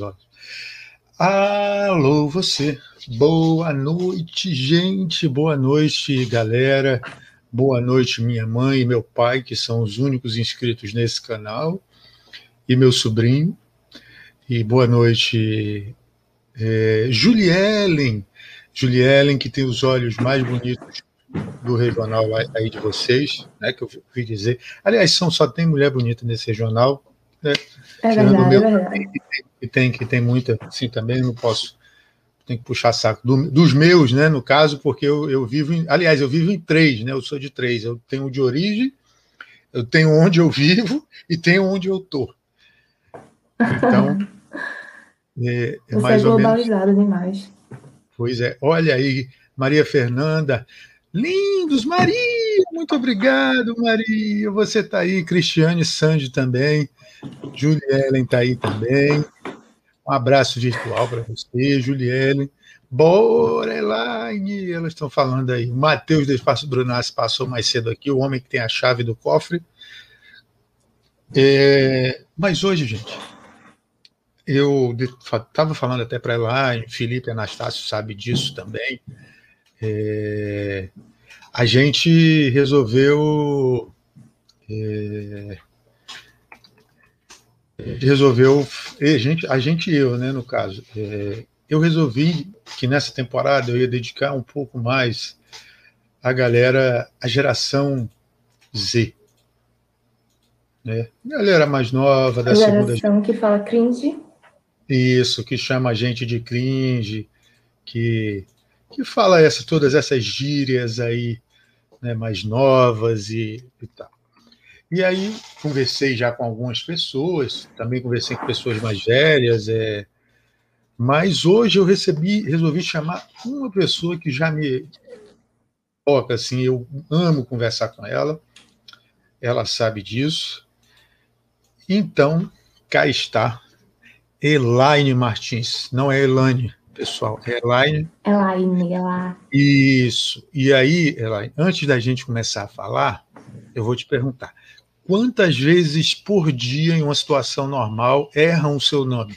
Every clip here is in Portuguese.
olhos. Alô, você. Boa noite, gente. Boa noite, galera. Boa noite, minha mãe e meu pai, que são os únicos inscritos nesse canal, e meu sobrinho. E boa noite, é, Juliellen. Juliellen, que tem os olhos mais bonitos do regional aí de vocês, né? Que eu ouvi dizer. Aliás, são, só tem mulher bonita nesse regional. Né? É verdade, meu, é verdade. Que tem, que tem muita, assim, também não posso. Tem que puxar saco do, dos meus, né? No caso, porque eu, eu vivo em. Aliás, eu vivo em três, né? Eu sou de três. Eu tenho de origem, eu tenho onde eu vivo e tenho onde eu tô. Então. é, é Você mais é globalizado menos... demais. Pois é. Olha aí, Maria Fernanda. Lindos, Maria! Muito obrigado, Maria. Você está aí, Cristiane Sandy também. Juliellen está aí também. Um abraço virtual para você, Juliellen. Bora, Elaine! Elas estão falando aí. O Matheus do Espaço Brunassi passou mais cedo aqui, o homem que tem a chave do cofre. É, mas hoje, gente, eu estava falando até para Elaine, Felipe Anastácio sabe disso também. É, a gente resolveu é, resolveu, a gente, a gente e eu, né, no caso, é, eu resolvi que nessa temporada eu ia dedicar um pouco mais a galera, a geração Z. Né? Galera mais nova, da a segunda geração que fala cringe. Isso, que chama a gente de cringe, que, que fala essa, todas essas gírias aí, né, mais novas e, e tal. E aí conversei já com algumas pessoas, também conversei com pessoas mais velhas, é, mas hoje eu recebi, resolvi chamar uma pessoa que já me toca, assim, eu amo conversar com ela, ela sabe disso. Então, cá está Elaine Martins, não é Elaine, pessoal, é Elaine. Elaine, ela. Isso. E aí, Elaine, antes da gente começar a falar, eu vou te perguntar quantas vezes por dia, em uma situação normal, erram o seu nome?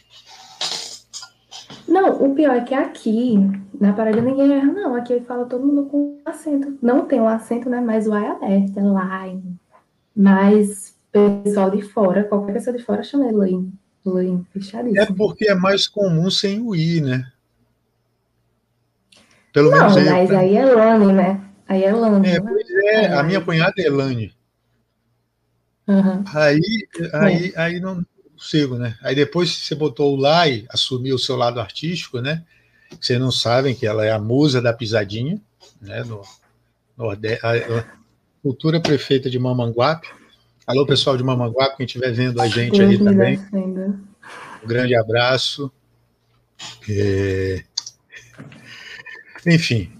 Não, o pior é que aqui, na Paraíba, ninguém erra, não. Aqui fala todo mundo com acento. Não tem um acento, né? Mas o I é aberto, é line. Mas pessoal de fora, qualquer pessoa de fora chama Elaine. Elaine, fechadíssimo. É porque é mais comum sem o I, né? Pelo não, menos mas aí é Elane, né? Aí é Elane. É, né? pois é, a minha cunhada é Elane. Uhum. Aí, aí, é. aí não consigo, né? Aí depois você botou o Lai, assumiu o seu lado artístico, né? Vocês não sabem que ela é a musa da pisadinha, né? No Nordeste, a cultura prefeita de Mamanguape. Alô, pessoal de Mamanguape, quem estiver vendo a gente aí também. Um grande abraço. É... Enfim,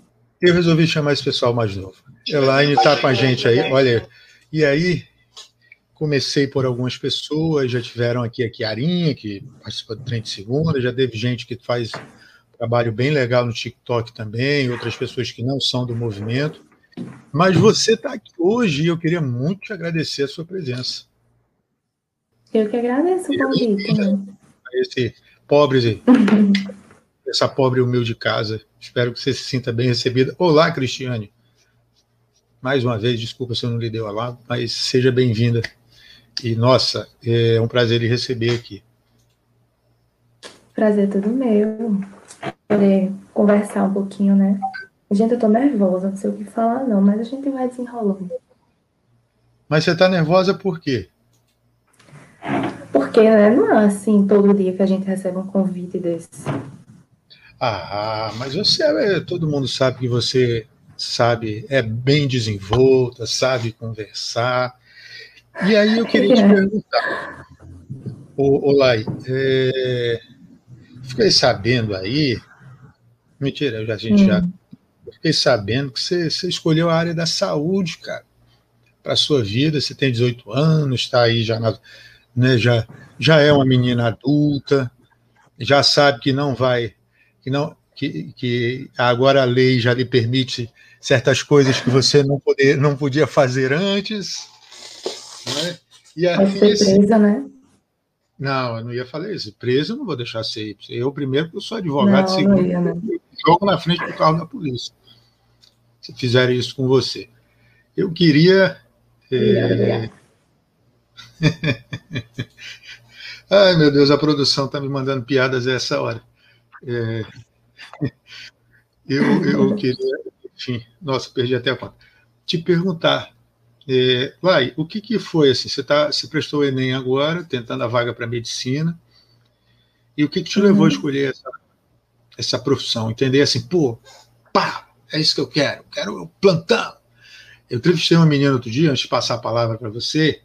eu resolvi chamar esse pessoal mais novo. Elaine está com a gente aí, olha. E aí, Comecei por algumas pessoas, já tiveram aqui a Kiarinha, que participa do Trem de Segunda, já teve gente que faz trabalho bem legal no TikTok também, outras pessoas que não são do movimento. Mas você está aqui hoje e eu queria muito te agradecer a sua presença. Eu que agradeço o convite. Né? Esse pobre, essa pobre humilde casa. Espero que você se sinta bem recebida. Olá, Cristiane. Mais uma vez, desculpa se eu não lhe dei lá, mas seja bem-vinda e, nossa, é um prazer lhe receber aqui. Prazer todo meu. Poder conversar um pouquinho, né? Gente, eu tô nervosa, não sei o que falar, não, mas a gente vai desenrolando. Mas você tá nervosa por quê? Porque, né, não é assim todo dia que a gente recebe um convite desse. Ah, mas você, é, todo mundo sabe que você sabe, é bem desenvolta, sabe conversar, e aí eu queria te é. perguntar, ô, Lai, é, fiquei sabendo aí, mentira, a gente hum. já fiquei sabendo que você, você, escolheu a área da saúde, cara, para a sua vida, você tem 18 anos, está aí já, na, né, já, já é uma menina adulta, já sabe que não vai, que não, que, que agora a lei já lhe permite certas coisas que você não, poder, não podia fazer antes, né? E aí, surpresa, esse... né? Não, eu não ia falar isso. Preso eu não vou deixar ser. Eu, primeiro, eu sou advogado, Não, segundo, não ia, né? jogo na frente do carro da polícia. Se fizerem isso com você. Eu queria. É. Ai, meu Deus, a produção está me mandando piadas a essa hora. É, Eu, eu queria, enfim, nossa, perdi até a conta. Te perguntar, é, Lai, o que, que foi assim? Você, tá, você prestou o Enem agora, tentando a vaga para medicina, e o que, que te levou a Uhum. escolher essa, essa profissão? Entender assim, pô, pá, é isso que eu quero, quero o plantão. Eu entrevistei uma menina outro dia, antes de passar a palavra para você,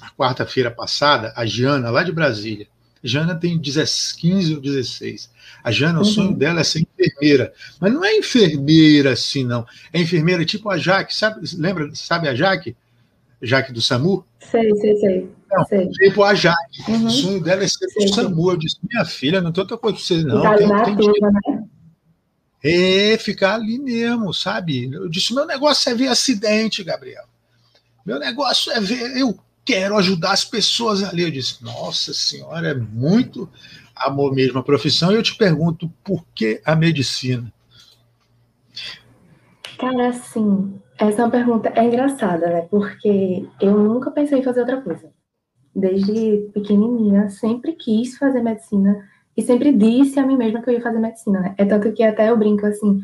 na quarta-feira passada, a Jana, lá de Brasília. Jana tem 10, 15 ou 16. A Jana, o Uhum. sonho dela é ser enfermeira. Mas não é enfermeira assim, não. É enfermeira tipo a Jaque, sabe? Lembra, sabe a Jaque? Jaque do SAMU? Sei, sei, sei. Não, sei. Tipo a Jaque. O Uhum. sonho dela é ser do Sei, sei. SAMU. Eu disse, minha filha, não tem outra coisa pra você, não. Tem, tem ativa, né? é, ficar ali mesmo, sabe? Eu disse: meu negócio é ver acidente, Gabriel. Meu negócio é ver. Eu quero ajudar as pessoas ali. Eu disse: nossa senhora, é muito amor mesmo a profissão. E eu te pergunto: por que a medicina? Cara, assim, essa é uma pergunta é engraçada, né? Porque eu nunca pensei em fazer outra coisa. Desde pequenininha, sempre quis fazer medicina e sempre disse a mim mesma que eu ia fazer medicina, né? É tanto que até eu brinco assim,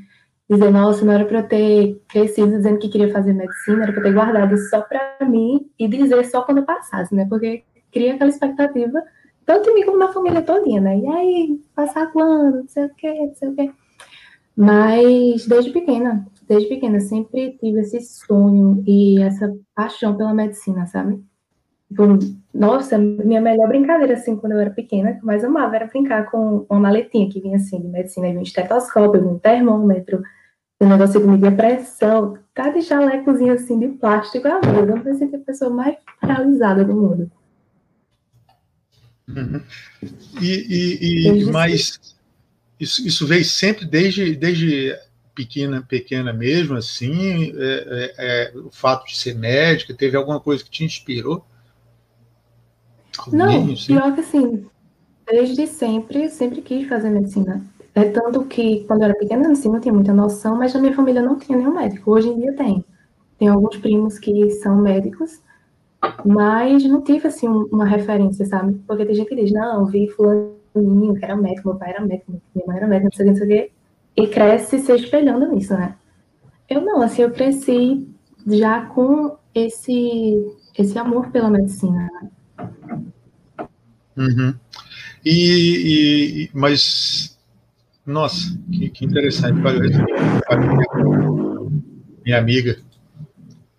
dizer, nossa, não era para eu ter crescido dizendo que queria fazer medicina, era para ter guardado isso só para mim e dizer só quando eu passasse, né? Porque cria aquela expectativa, tanto em mim como na família todinha, né? E aí, passar quando? Não sei o quê, não sei o quê. Mas desde pequena, desde pequena, sempre tive esse sonho e essa paixão pela medicina, sabe? Tipo, nossa, minha melhor brincadeira, assim, quando eu era pequena, que eu mais amava era brincar com uma maletinha que vinha assim de medicina, vinha um estetoscópio, um termômetro, um negócio que media pressão, tá de jalecozinho assim de plástico, ah, meu, eu me sentir a pessoa mais realizada do mundo. E, e- e- Desde mas isso, isso veio sempre desde, desde pequena, pequena mesmo, assim, é, é, é, o fato de ser médica, teve alguma coisa que te inspirou? Não, assim? pior que assim, desde sempre, sempre quis fazer medicina. É tanto que quando eu era pequena, assim, não tinha muita noção, mas na minha família não tinha nenhum médico. Hoje em dia tem. Tem alguns primos que são médicos, mas não tive, assim, um- uma referência, sabe? Porque tem gente que diz, não, vi fulaninho que era médico, meu pai era médico, minha mãe era médica, não sei o que, não sei o que, e cresce se espelhando nisso, né? Eu não, assim, eu cresci já com esse, esse amor pela medicina, né? Uhum. E, e- mas, nossa, que, que interessante. Minha, amiga,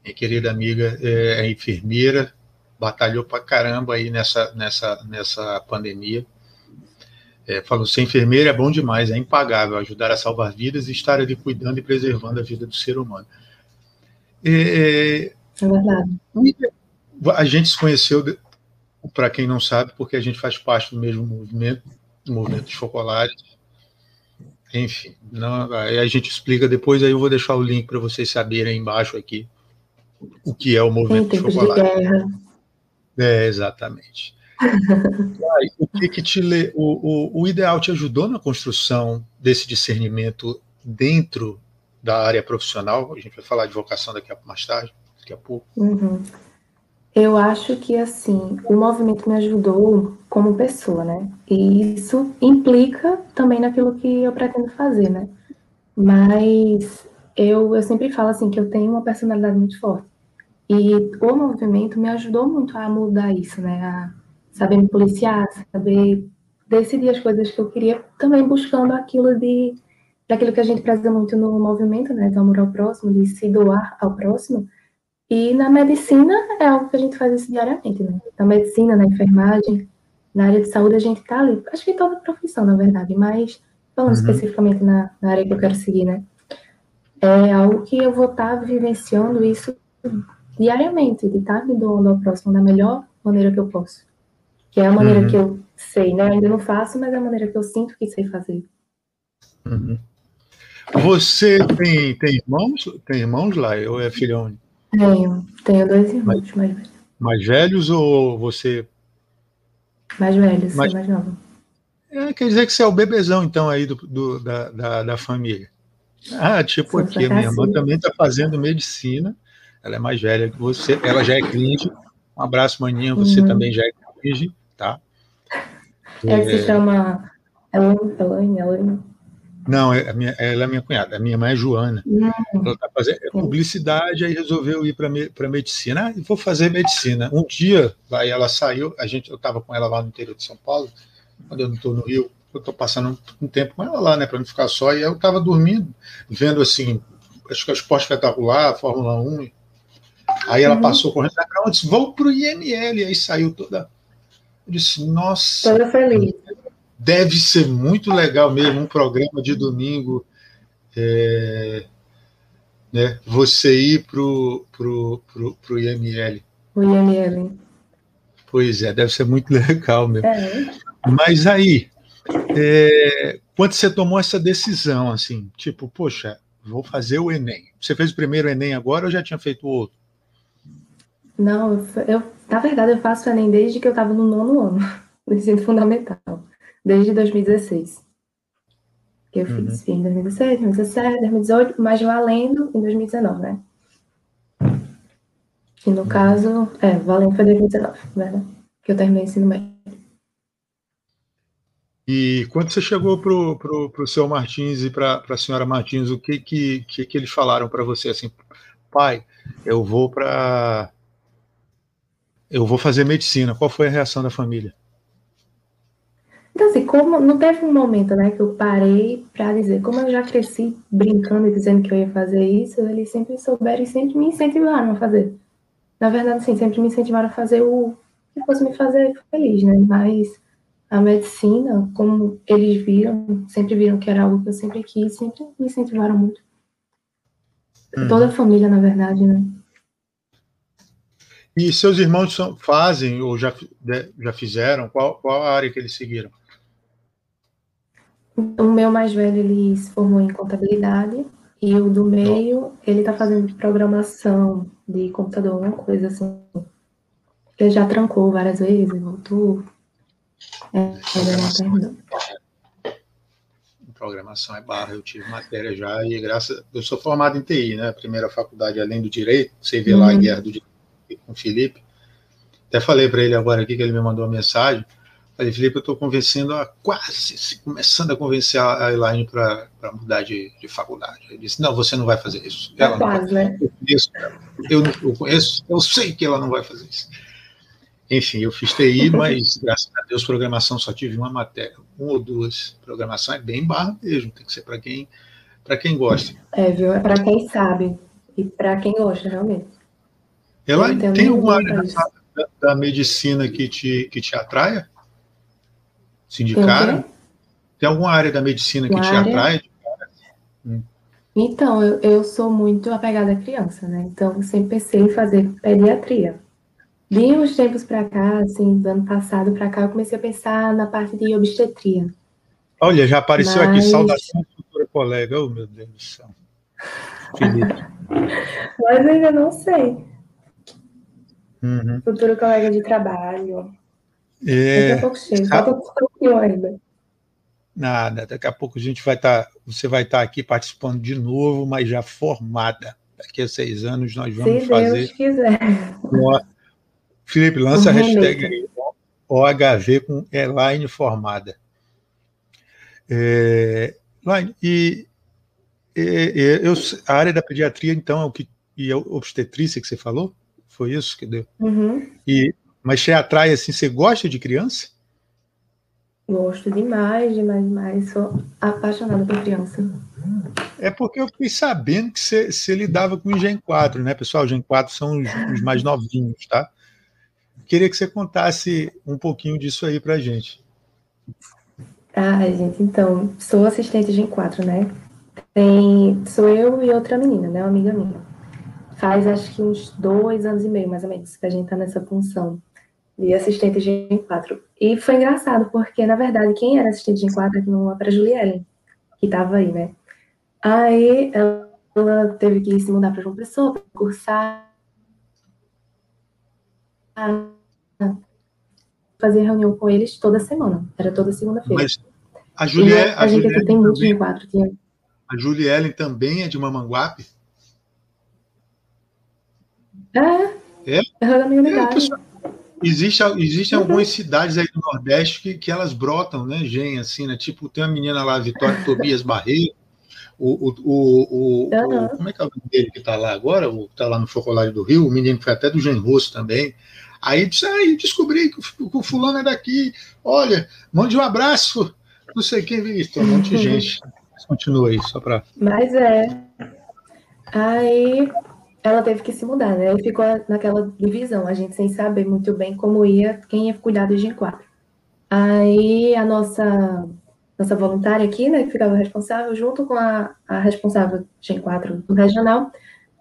minha querida amiga, é, é enfermeira, batalhou pra caramba aí nessa, nessa, nessa pandemia. É, falou: ser enfermeira é bom demais, é impagável ajudar a salvar vidas e estar ali cuidando e preservando a vida do ser humano. É, É verdade. a gente se conheceu, para quem não sabe, porque a gente faz parte do mesmo movimento, do movimento dos focolares. Enfim, não, aí a gente explica depois, aí eu vou deixar o link para vocês saberem embaixo aqui o que é o movimento dos de focolares. guerra. É, exatamente. Aí, o que, que te le... o, o, o ideal te ajudou na construção desse discernimento dentro da área profissional? A gente vai falar de vocação daqui a mais tarde, daqui a pouco. Uhum. Eu acho que, assim, o movimento me ajudou como pessoa, né? E isso implica também naquilo que eu pretendo fazer, né? Mas eu, eu sempre falo, assim, que eu tenho uma personalidade muito forte. E o movimento me ajudou muito a mudar isso, né? A saber me policiar, saber decidir as coisas que eu queria, também buscando aquilo de daquilo que a gente preza muito no movimento, né? Do amor ao próximo, de se doar ao próximo. E na medicina é algo que a gente faz isso diariamente, né? Na medicina, na enfermagem, na área de saúde a gente tá ali. Acho que toda profissão, na verdade, mas falando Uhum. especificamente na, na área que eu quero seguir, né? É algo que eu vou estar vivenciando isso diariamente, de estar me doando ao próximo da melhor maneira que eu posso. Que é a maneira Uhum. que eu sei, né? Ainda não faço, mas é a maneira que eu sinto que sei fazer. Uhum. Você tem, tem irmãos? Tem irmãos lá? Ou é filho único? Tenho, tenho dois irmãos mais velhos. Mais velhos ou você Mais velho, mais, mais nova. É, quer dizer que você é o bebezão, então, aí do, do da, da, da, família. Ah, tipo Sou aqui, minha irmã também está fazendo medicina, ela é mais velha que você, ela já é cringe. Um abraço, maninha, você uhum. também já é cringe, tá? Ela é... se chama Elaine, Elaine, Elaine. Não, é minha, ela é minha cunhada. A minha mãe é Joana. Uhum. Ela está fazendo publicidade, aí resolveu ir para me, medicina. Ah, vou fazer medicina. Um dia, aí ela saiu, a gente, eu estava com ela lá no interior de São Paulo, quando eu não estou no Rio, eu estou passando um tempo com ela lá, né, para não ficar só, e eu estava dormindo, vendo assim, acho que o esporte espetacular, Fórmula 1. Aí ela uhum. passou correndo para onde? Vou para o IML. Aí saiu toda. Eu disse, nossa. Toda feliz deve ser muito legal mesmo, um programa de domingo, é, né, você ir para o pro, pro, pro IML. O IML. Pois é, deve ser muito legal mesmo. É. Mas aí, é, quando você tomou essa decisão, assim, tipo, poxa, vou fazer o Enem. Você fez o primeiro Enem agora ou já tinha feito outro? Não, eu, na verdade, eu faço o Enem desde que eu estava no nono ano, no ensino fundamental desde 2016. Que eu uhum. fiz, em 2016, 2017, 2018, mas valendo em 2019, né? Que no uhum. caso, é, valendo foi 2019, né? Que eu terminei o ensino médio. E quando você chegou para o pro, pro seu Martins e para a senhora Martins, o que que, que, que eles falaram para você assim, pai, eu vou para eu vou fazer medicina. Qual foi a reação da família? Então, assim, como não teve um momento, né, que eu parei para dizer, como eu já cresci brincando e dizendo que eu ia fazer isso, eles sempre souberam e sempre me incentivaram a fazer. Na verdade, assim, sempre me incentivaram a fazer o que fosse me fazer feliz, né? Mas a medicina, como eles viram, sempre viram que era algo que eu sempre quis, sempre me incentivaram muito. Hum. Toda a família, na verdade, né? E seus irmãos fazem ou já, já fizeram? Qual, qual a área que eles seguiram? O meu mais velho, ele se formou em contabilidade, e o do meio, ele está fazendo programação de computador, uma coisa assim. Ele já trancou várias vezes, voltou. É, programação. programação é barra, eu tive matéria já, e graças. Eu sou formado em TI, né? Primeira faculdade além do direito, você vê uhum. lá a uhum. guerra do direito com o Felipe. Até falei para ele agora aqui que ele me mandou uma mensagem. Falei, Felipe, eu estou convencendo a quase, começando a convencer a Elaine para mudar de, de, faculdade. Ele disse, não, você não vai fazer isso. Ela é quase, né? Eu conheço, eu, eu conheço, eu sei que ela não vai fazer isso. Enfim, eu fiz TI, mas graças a Deus, programação só tive uma matéria, uma ou duas. Programação é bem barra mesmo, tem que ser para quem, quem gosta. É, viu? É para quem sabe e para quem gosta, realmente. Ela tem alguma área da, da, medicina que te, que te atraia? Se indicaram? Tem alguma área da medicina que Uma te área... atrai? Hum. Então, eu, eu sou muito apegada à criança, né? Então, sempre pensei em fazer pediatria. De uns tempos para cá, assim, do ano passado para cá, eu comecei a pensar na parte de obstetria. Olha, já apareceu Mas... aqui, saudação futura colega. Oh, meu Deus do céu. Mas ainda não sei. Uhum. Futuro colega de trabalho. É, daqui a pouco chega, falta pouquinho ainda. Nada, daqui a pouco a gente vai estar, tá, você vai estar tá aqui participando de novo, mas já formada. Daqui a seis anos nós vamos Se fazer. Deus quiser. Uma... Felipe, lança a hashtag OHV com Elaine formada. É, Elaine, e, e, e eu, a área da pediatria, então, é o que. E a obstetrícia que você falou? Foi isso que deu? Uhum. E mas te atrai assim, você gosta de criança? Gosto demais, demais, demais. Sou apaixonada por criança. É porque eu fiquei sabendo que você, você lidava com o Gen 4, né, pessoal? O Gen 4 são os, os, mais novinhos, tá? Queria que você contasse um pouquinho disso aí pra gente. Ah, gente, então, sou assistente Gen 4, né? Tem, sou eu e outra menina, né? Uma amiga minha. Faz acho que uns dois anos e meio, mais ou menos, que a gente tá nessa função de assistente de 4. E foi engraçado, porque, na verdade, quem era assistente de 4 aqui no para Julielle, que estava aí, né? Aí ela, ela, teve que se mudar para João Pessoa, para cursar. fazia reunião com eles toda semana, era toda segunda-feira. Mas a Juliette. A, a gente aqui tem muito quatro. Tinha... A Juliellen também é de Mamanguape? É. É? É da minha unidade. É, Existe, existem uhum. algumas cidades aí do Nordeste que, que elas brotam, né, Gen, assim, né? Tipo, tem uma menina lá, Vitória Tobias Barreiro, o, o, o, o, uhum. como é que é o nome dele que está lá agora, o está lá no Focolário do Rio, o menino que foi até do Genroso também. Aí disse, aí descobri que o, que fulano é daqui, olha, mande um abraço, não sei quem viu isso, um monte de uhum. gente. Continua aí, só para. Mas é. Aí ela teve que se mudar, né? Aí ficou naquela divisão, a gente sem saber muito bem como ia, quem ia cuidar do Gen 4. Aí a nossa nossa voluntária aqui, né, que ficava responsável, junto com a, a responsável Gen 4 do regional,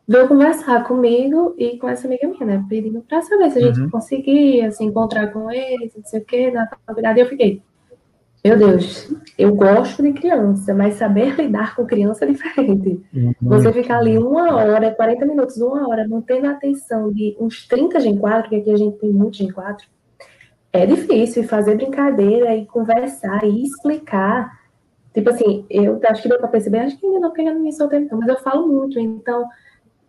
veio conversar comigo e com essa amiga minha, né, pedindo para saber se a gente uhum. conseguia se encontrar com eles, não sei o quê, na faculdade. E eu fiquei, meu Deus, eu gosto de criança, mas saber lidar com criança é diferente. Uhum. Você ficar ali uma hora, 40 minutos, uma hora, mantendo a atenção de uns 30 Gen 4, que aqui a gente tem muito Gen 4, é difícil. fazer brincadeira e conversar e explicar. Tipo assim, eu acho que deu para perceber, acho que ainda não, não me soltei, então, mas eu falo muito. Então,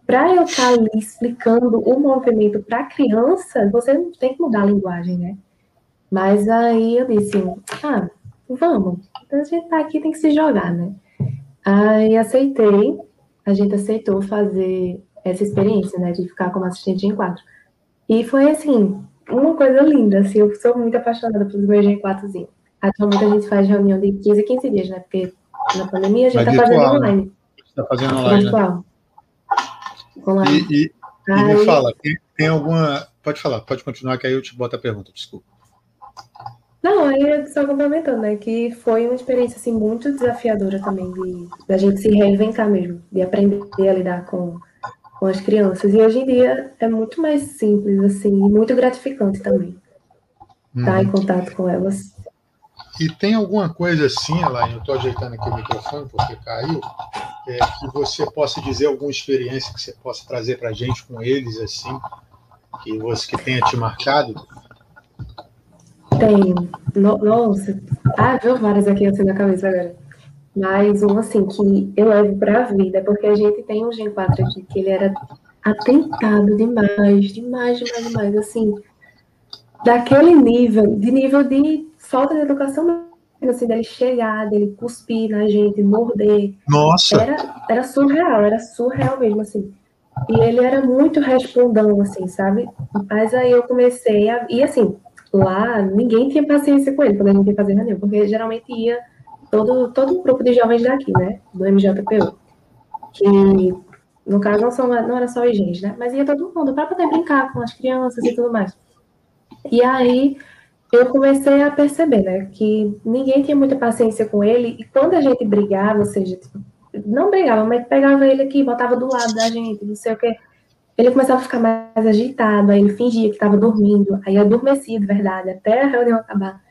para eu estar ali explicando o movimento para criança, você tem que mudar a linguagem, né? Mas aí eu disse, ah, vamos. Então a gente tá aqui, tem que se jogar, né? Aí aceitei, a gente aceitou fazer essa experiência, né, de ficar como assistente em quatro. E foi assim, uma coisa linda, assim, eu sou muito apaixonada pelos meus G4zinhos. Atualmente a gente faz reunião de 15 a 15 dias, né? Porque na pandemia a gente está fazendo online. Está fazendo online. Né? online. E, e, aí... e me fala, tem, tem alguma. Pode falar, pode continuar, que aí eu te boto a pergunta, desculpa. Não, aí só complementando, né? Que foi uma experiência assim, muito desafiadora também, de, da gente se reinventar mesmo, de aprender a lidar com, com as crianças. E hoje em dia é muito mais simples, assim, e muito gratificante também. Estar tá em uhum. contato com elas. E tem alguma coisa assim, Elaine, eu estou ajeitando aqui o microfone porque caiu, é, que você possa dizer alguma experiência que você possa trazer para a gente com eles, assim, que você que tenha te marcado? Tem. No, nossa. Ah, viu várias aqui assim na cabeça agora. Mas um assim que eu levo para a vida, porque a gente tem um Gen 4 aqui que ele era atentado demais, demais, demais, demais, assim, daquele nível, de nível de falta de educação assim, dele chegar, dele cuspir na gente, morder. Nossa! Era, era surreal, era surreal mesmo, assim. E ele era muito respondão, assim, sabe? Mas aí eu comecei a. E assim, lá ninguém tinha paciência com ele quando a gente ia fazer reunião, porque geralmente ia todo, todo o grupo de jovens daqui, né, do MJPU, que no caso não, são, não era só os gente, né, mas ia todo mundo para poder brincar com as crianças e tudo mais. E aí eu comecei a perceber, né, que ninguém tinha muita paciência com ele, e quando a gente brigava, ou seja, tipo, não brigava, mas pegava ele aqui, botava do lado da gente, não sei o que, ele começava a ficar mais agitado, aí ele fingia que estava dormindo, aí adormecia de verdade, até a reunião acabar.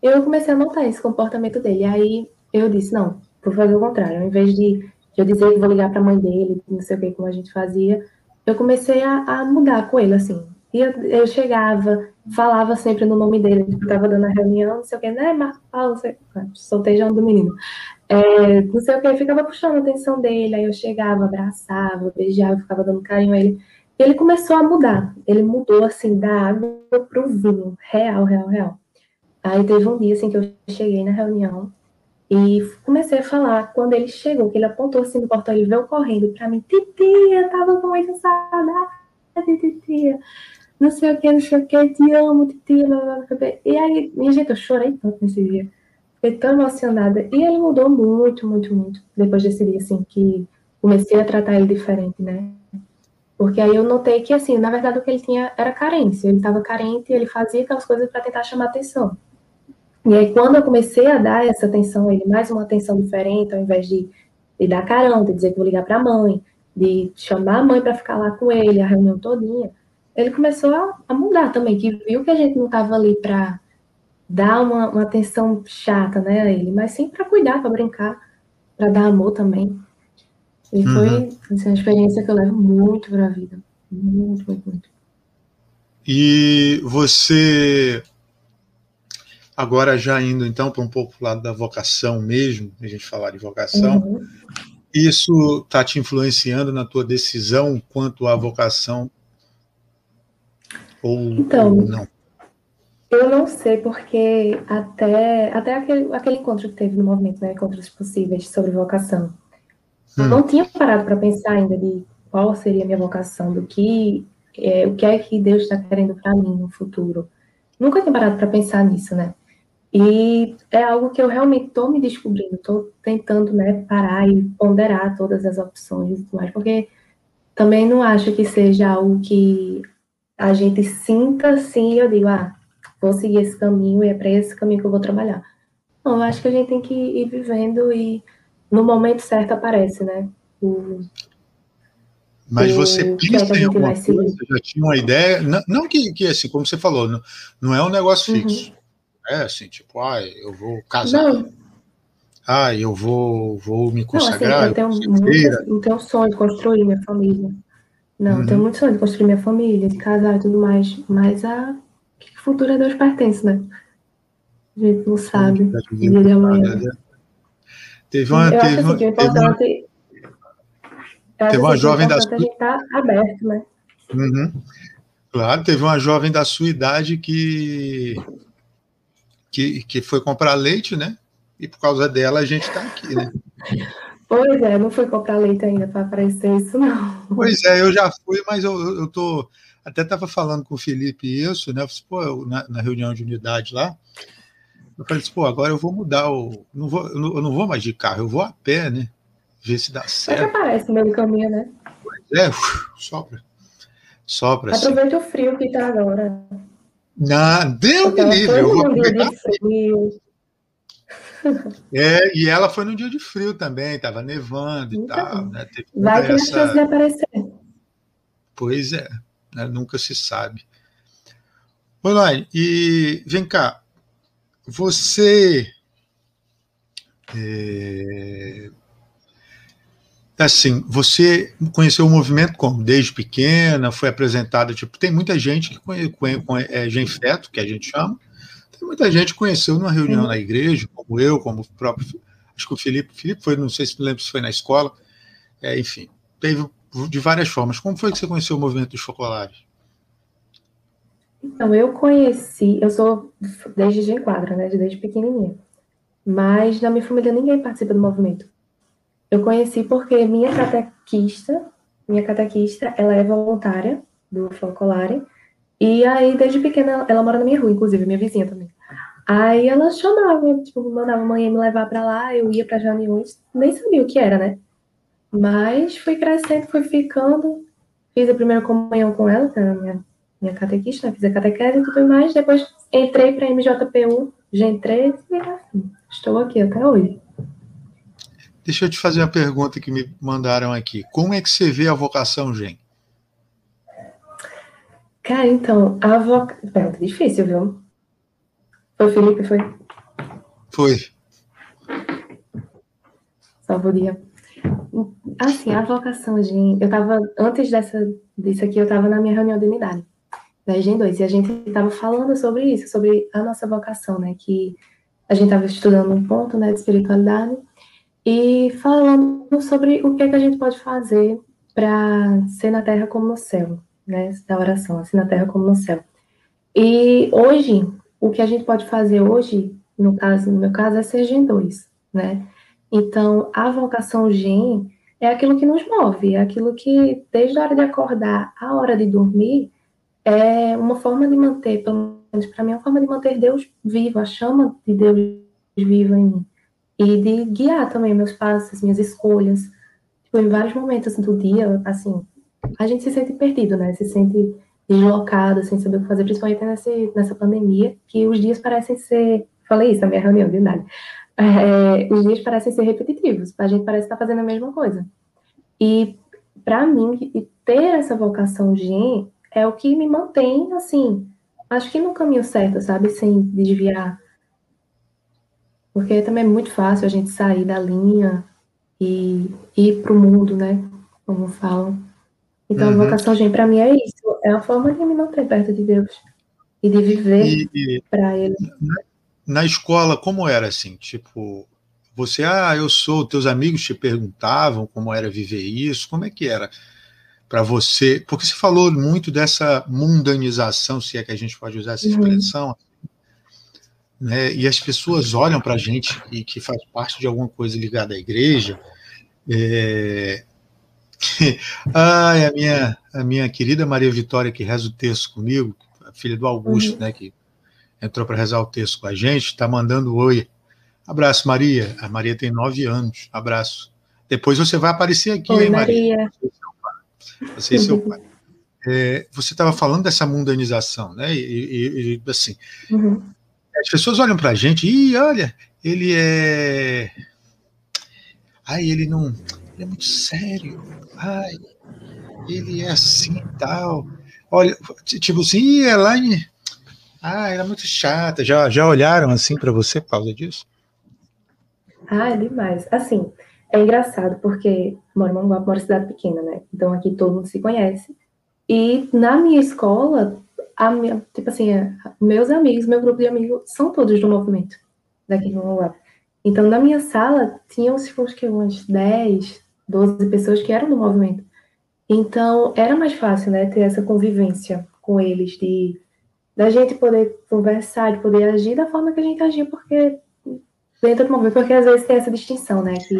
Eu comecei a notar esse comportamento dele. Aí eu disse, não, vou fazer o contrário. Ao invés de eu dizer que vou ligar para a mãe dele, não sei o que, como a gente fazia, eu comecei a, a mudar com ele, assim. E eu, eu, chegava, falava sempre no nome dele, tipo, estava dando a reunião, não sei o que, né, Marcos Paulo, soltejando do menino. É, não sei o que, ficava puxando a atenção dele, aí eu chegava, abraçava, beijava, ficava dando carinho a ele ele começou a mudar. Ele mudou, assim, da água para o vinho. Real, real, real. Aí teve um dia, assim, que eu cheguei na reunião e comecei a falar. Quando ele chegou, que ele apontou, assim, no portão, ele veio correndo para mim. Titia, tava com muita saudade, titia. Não sei o que, não sei o que, te amo, titia. E aí, minha gente, eu chorei tanto nesse dia. Fiquei tão emocionada. E ele mudou muito, muito, muito. Depois desse dia, assim, que comecei a tratar ele diferente, né? Porque aí eu notei que, assim, na verdade o que ele tinha era carência. Ele estava carente e ele fazia aquelas coisas para tentar chamar atenção. E aí, quando eu comecei a dar essa atenção a ele, mais uma atenção diferente, ao invés de, de dar carão, de dizer que vou ligar para a mãe, de chamar a mãe para ficar lá com ele, a reunião todinha, ele começou a, a mudar também, que viu que a gente não estava ali para dar uma, uma, atenção chata né, a ele, mas sim para cuidar, para brincar, para dar amor também. E foi uhum. assim, uma experiência que eu levo muito para a vida. Muito, muito, muito. E você Agora, já indo então para um pouco para o lado da vocação mesmo, a gente falar de vocação, uhum. isso está te influenciando na tua decisão quanto à vocação? Ou, então, ou não? Eu não sei, porque até, até aquele, aquele encontro que teve no movimento, né, Encontros Possíveis sobre vocação, hum. não tinha parado para pensar ainda de qual seria a minha vocação, do que, é, o que é que Deus está querendo para mim no futuro. Nunca tinha parado para pensar nisso, né? E é algo que eu realmente estou me descobrindo, estou tentando né, parar e ponderar todas as opções e tudo mais, porque também não acho que seja algo que a gente sinta assim e eu digo, ah, vou seguir esse caminho e é para esse caminho que eu vou trabalhar. Não, eu acho que a gente tem que ir vivendo e no momento certo aparece, né? O, mas você é pensa em alguma coisa, já tinha uma ideia, não, não que, que, assim, como você falou, não, não é um negócio uhum. fixo. É assim, tipo, ah, eu vou casar. Não. Ah, eu vou, vou me consagrar. Não, assim, eu, tenho muito, eu tenho um sonho de construir minha família. Não, uhum. eu tenho muito sonho de construir minha família, de casar e tudo mais. Mas a que futuro a Deus pertence, né? A gente não sabe. Dia de amanhã. Teve uma. Eu teve, acho assim, que é importante. Teve uma, teve uma jovem da sua. Tá aberto, né? Uhum. Claro, teve uma jovem da sua idade que que, que foi comprar leite, né? E por causa dela a gente está aqui, né? Pois é, não fui comprar leite ainda para aparecer isso, não. Pois é, eu já fui, mas eu, eu tô. Até estava falando com o Felipe isso, né? Pô, na, na, reunião de unidade lá. Eu falei assim, pô, agora eu vou mudar o. Não vou, eu, não, vou mais de carro, eu vou a pé, né? Ver se dá certo. É que aparece no meio do caminho, né? Pois é, sopra. Sopra. Assim. Aproveita assim. o frio que está agora. Não, deu me livre. Eu vou aproveitar. É, e ela foi num dia de frio também, estava nevando então, e tal. Né? vai que essa... chance de aparecer. Pois é, né? nunca se sabe. Oi, e vem cá, você é, assim, você conheceu o movimento como? Desde pequena, foi apresentada, tipo, tem muita gente que conhece, é, genfeto, que a gente chama, tem muita gente que conheceu numa reunião na igreja, como eu, como o próprio, acho que o Felipe, Felipe foi, não sei se me lembro se foi na escola, é, enfim, teve de várias formas. Como foi que você conheceu o movimento dos focolares? Então, eu conheci, eu sou desde de enquadra, né, desde pequenininha, mas na minha família ninguém participa do movimento. Eu conheci porque minha catequista, minha catequista, ela é voluntária do Folcolare, e aí, desde pequena, ela mora na minha rua, inclusive, minha vizinha também. Aí ela chamava, tipo, mandava a mãe me levar para lá, eu ia para as reuniões, nem sabia o que era, né? Mas fui crescendo, fui ficando, fiz a primeira comunhão com ela, que era minha, minha catequista, né? fiz a catequese e tudo mais, depois entrei para a MJPU, já entrei e assim, estou aqui até hoje. Deixa eu te fazer uma pergunta que me mandaram aqui. Como é que você vê a vocação, Gen? Cara, então, a vocação. Pergunta difícil, viu? Foi o Felipe, foi? Foi. Salvo o dia. Assim, a vocação, Gen. Eu tava. Antes dessa, disso aqui, eu tava na minha reunião de unidade, da Gen 2, e a gente tava falando sobre isso, sobre a nossa vocação, né? Que a gente tava estudando um ponto, né, de espiritualidade e falando sobre o que, é que a gente pode fazer para ser na terra como no céu, né? Da oração, assim na terra como no céu. E hoje, o que a gente pode fazer hoje, no caso, no meu caso, é ser Gen 2, né? Então, a vocação Gen é aquilo que nos move, é aquilo que, desde a hora de acordar à hora de dormir, é uma forma de manter, pelo menos para mim, é uma forma de manter Deus vivo, a chama de Deus viva em mim e de guiar também meus passos, minhas escolhas. Tipo, em vários momentos do dia, assim, a gente se sente perdido, né? Se sente deslocado, sem saber o que fazer, principalmente nesse, nessa pandemia, que os dias parecem ser. Falei isso na minha reunião, de nada. É, os dias parecem ser repetitivos, a gente parece estar fazendo a mesma coisa. E, para mim, ter essa vocação gen é o que me mantém, assim, acho que no caminho certo, sabe? Sem desviar porque também é muito fácil a gente sair da linha e ir para o mundo, né? Como falam. Então, uhum. a vocação, gente, para mim é isso. É a forma de me manter perto de Deus e de viver para Ele. na escola, como era assim? Tipo, você, ah, eu sou, teus amigos te perguntavam como era viver isso, como é que era para você? Porque você falou muito dessa mundanização, se é que a gente pode usar essa uhum. expressão, uhum. né? E as pessoas olham para a gente e que faz parte de alguma coisa ligada à igreja. É... Ai, a minha, a minha querida Maria Vitória, que reza o texto comigo, filha do Augusto, uhum. né, que entrou para rezar o texto com a gente, está mandando oi. Abraço, Maria. A Maria tem nove anos. Abraço. Depois você vai aparecer aqui, oi, hein, Maria? Maria. Você e seu pai. É, você estava falando dessa mundanização, né? E, e, e assim, uhum. as pessoas olham para a gente e olha, ele é, ai, ele não, ele é muito sério, ai, ele é assim tal. Olha, tipo assim, Elaine, ah, ela é muito chata. Já, já olharam assim para você por causa disso? Ah, é demais. Assim, é engraçado porque moro em Mongaguá, moro em cidade pequena, né? Então aqui todo mundo se conhece. E na minha escola, minha, tipo assim, meus amigos, meu grupo de amigos são todos do movimento daqui de Mongaguá. Então na minha sala tinham, se fosse que umas 10, 12 pessoas que eram do movimento. Então era mais fácil, né, ter essa convivência com eles de da gente poder conversar, de poder agir da forma que a gente agia, porque dentro do movimento, porque às vezes tem essa distinção, né, que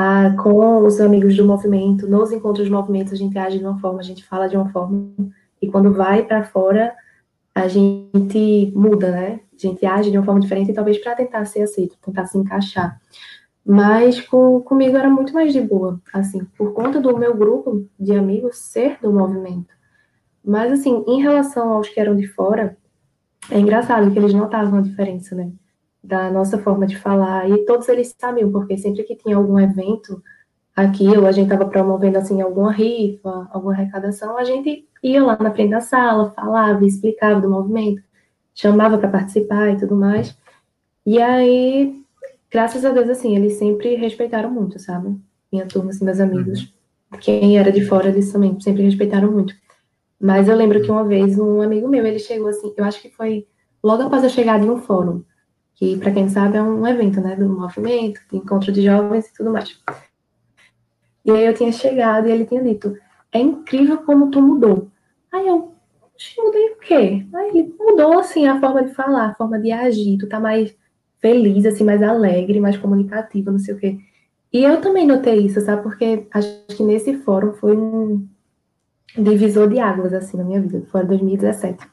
ah, com os amigos do movimento, nos encontros de movimentos, a gente age de uma forma, a gente fala de uma forma, e quando vai para fora, a gente muda, né, a gente age de uma forma diferente, talvez para tentar ser aceito, tentar se encaixar. Mas com, comigo era muito mais de boa, assim, por conta do meu grupo de amigos ser do movimento. Mas, assim, em relação aos que eram de fora, é engraçado que eles notavam a diferença, né? Da nossa forma de falar. E todos eles sabiam, porque sempre que tinha algum evento aqui, ou a gente estava promovendo, assim, alguma rifa, alguma arrecadação, a gente ia lá na frente da sala, falava, explicava do movimento, chamava para participar e tudo mais. E aí, graças a Deus, assim, eles sempre respeitaram muito, sabe? Minha turma, assim, meus amigos. Uhum. Quem era de fora, eles também sempre respeitaram muito. Mas eu lembro que uma vez um amigo meu, ele chegou assim, eu acho que foi logo após a chegada em um fórum, que para quem sabe é um evento, né, do movimento, encontro de jovens e tudo mais. E aí eu tinha chegado e ele tinha dito, é incrível como tu mudou. Aí eu, mudei o quê? Aí ele mudou, assim, a forma de falar, a forma de agir, tu tá mais feliz, assim, mais alegre, mais comunicativa, não sei o quê. E eu também notei isso, sabe? Porque acho que nesse fórum foi um, divisor de águas, assim, na minha vida, foi 2017.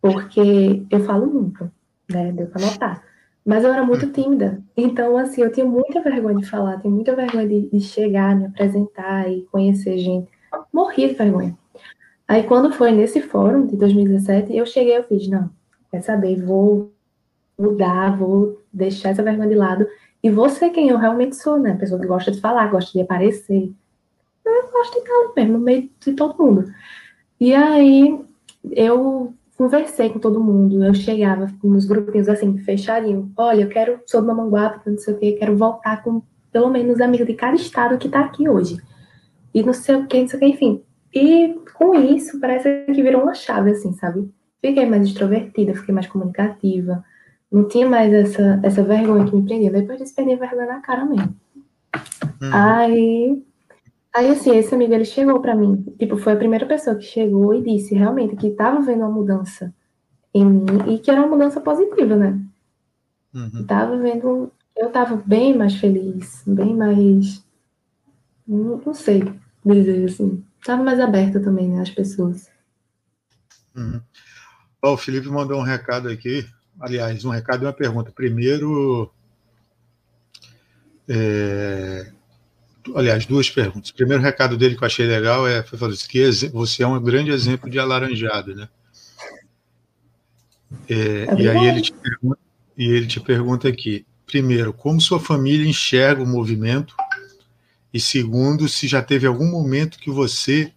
Porque eu falo muito, né? Deu pra notar. Mas eu era muito tímida. Então, assim, eu tinha muita vergonha de falar, tinha muita vergonha de, de chegar, me apresentar e conhecer gente. Morri de vergonha. Aí, quando foi nesse fórum de 2017, eu cheguei, eu fiz, não, quer saber, vou mudar, vou deixar essa vergonha de lado e vou ser quem eu realmente sou, né? Pessoa que gosta de falar, gosta de aparecer, eu gosto de estar ali mesmo, no meio de todo mundo. E aí eu conversei com todo mundo, eu chegava nos grupinhos assim, fechadinho. Olha, eu quero, sou do Mamanguape, não sei o quê, quero voltar com pelo menos amigos de cada estado que está aqui hoje. E não sei o que, não sei o que, enfim. E com isso, parece que virou uma chave, assim, sabe? Fiquei mais extrovertida, fiquei mais comunicativa. Não tinha mais essa, essa vergonha que me prendia. Depois disso, perdi a vergonha na cara mesmo. Hum. Aí Aí, assim, esse amigo, ele chegou para mim, tipo, foi a primeira pessoa que chegou e disse realmente que estava vendo uma mudança em mim e que era uma mudança positiva, né? Uhum. Tava vendo, eu tava bem mais feliz, bem mais, não, não sei dizer assim, tava mais aberta também, né, as pessoas. Uhum. o Felipe mandou um recado aqui, aliás, um recado e uma pergunta. Primeiro, é, aliás, duas perguntas. O primeiro recado dele que eu achei legal é foi falando que você é um grande exemplo de alaranjado, né? É, é e aí ele te pergunta, e ele te pergunta aqui, primeiro, como sua família enxerga o movimento? E segundo, se já teve algum momento que você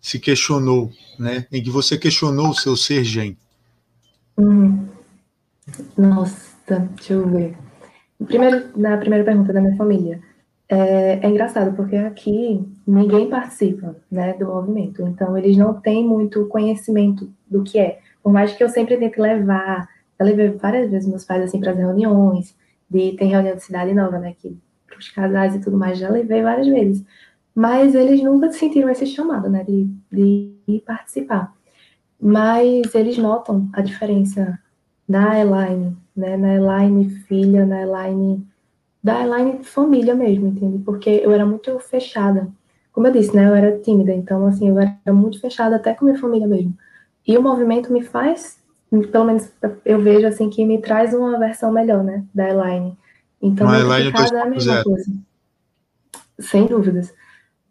se questionou, né? Em que você questionou o seu ser gen. Hum. Nossa, deixa eu ver. Primeiro, na primeira pergunta da minha família. É, é, engraçado, porque aqui ninguém participa né, do movimento, então eles não têm muito conhecimento do que é. Por mais que eu sempre tente levar Já levei várias vezes meus pais assim para as reuniões, de tem reunião de cidade nova, né? Que os casais e tudo mais, já levei várias vezes. Mas eles nunca sentiram esse chamado, né? De, de participar. Mas eles notam a diferença na Elaine, né? Na Elaine filha, na Elaine da Elaine família mesmo, entende? Porque eu era muito fechada. Como eu disse, né? Eu era tímida, então assim, eu era muito fechada até com minha família mesmo. E o movimento me faz, pelo menos eu vejo assim que me traz uma versão melhor, né, da Elaine. Então, dentro de casa é a mesma coisa. Sem dúvidas.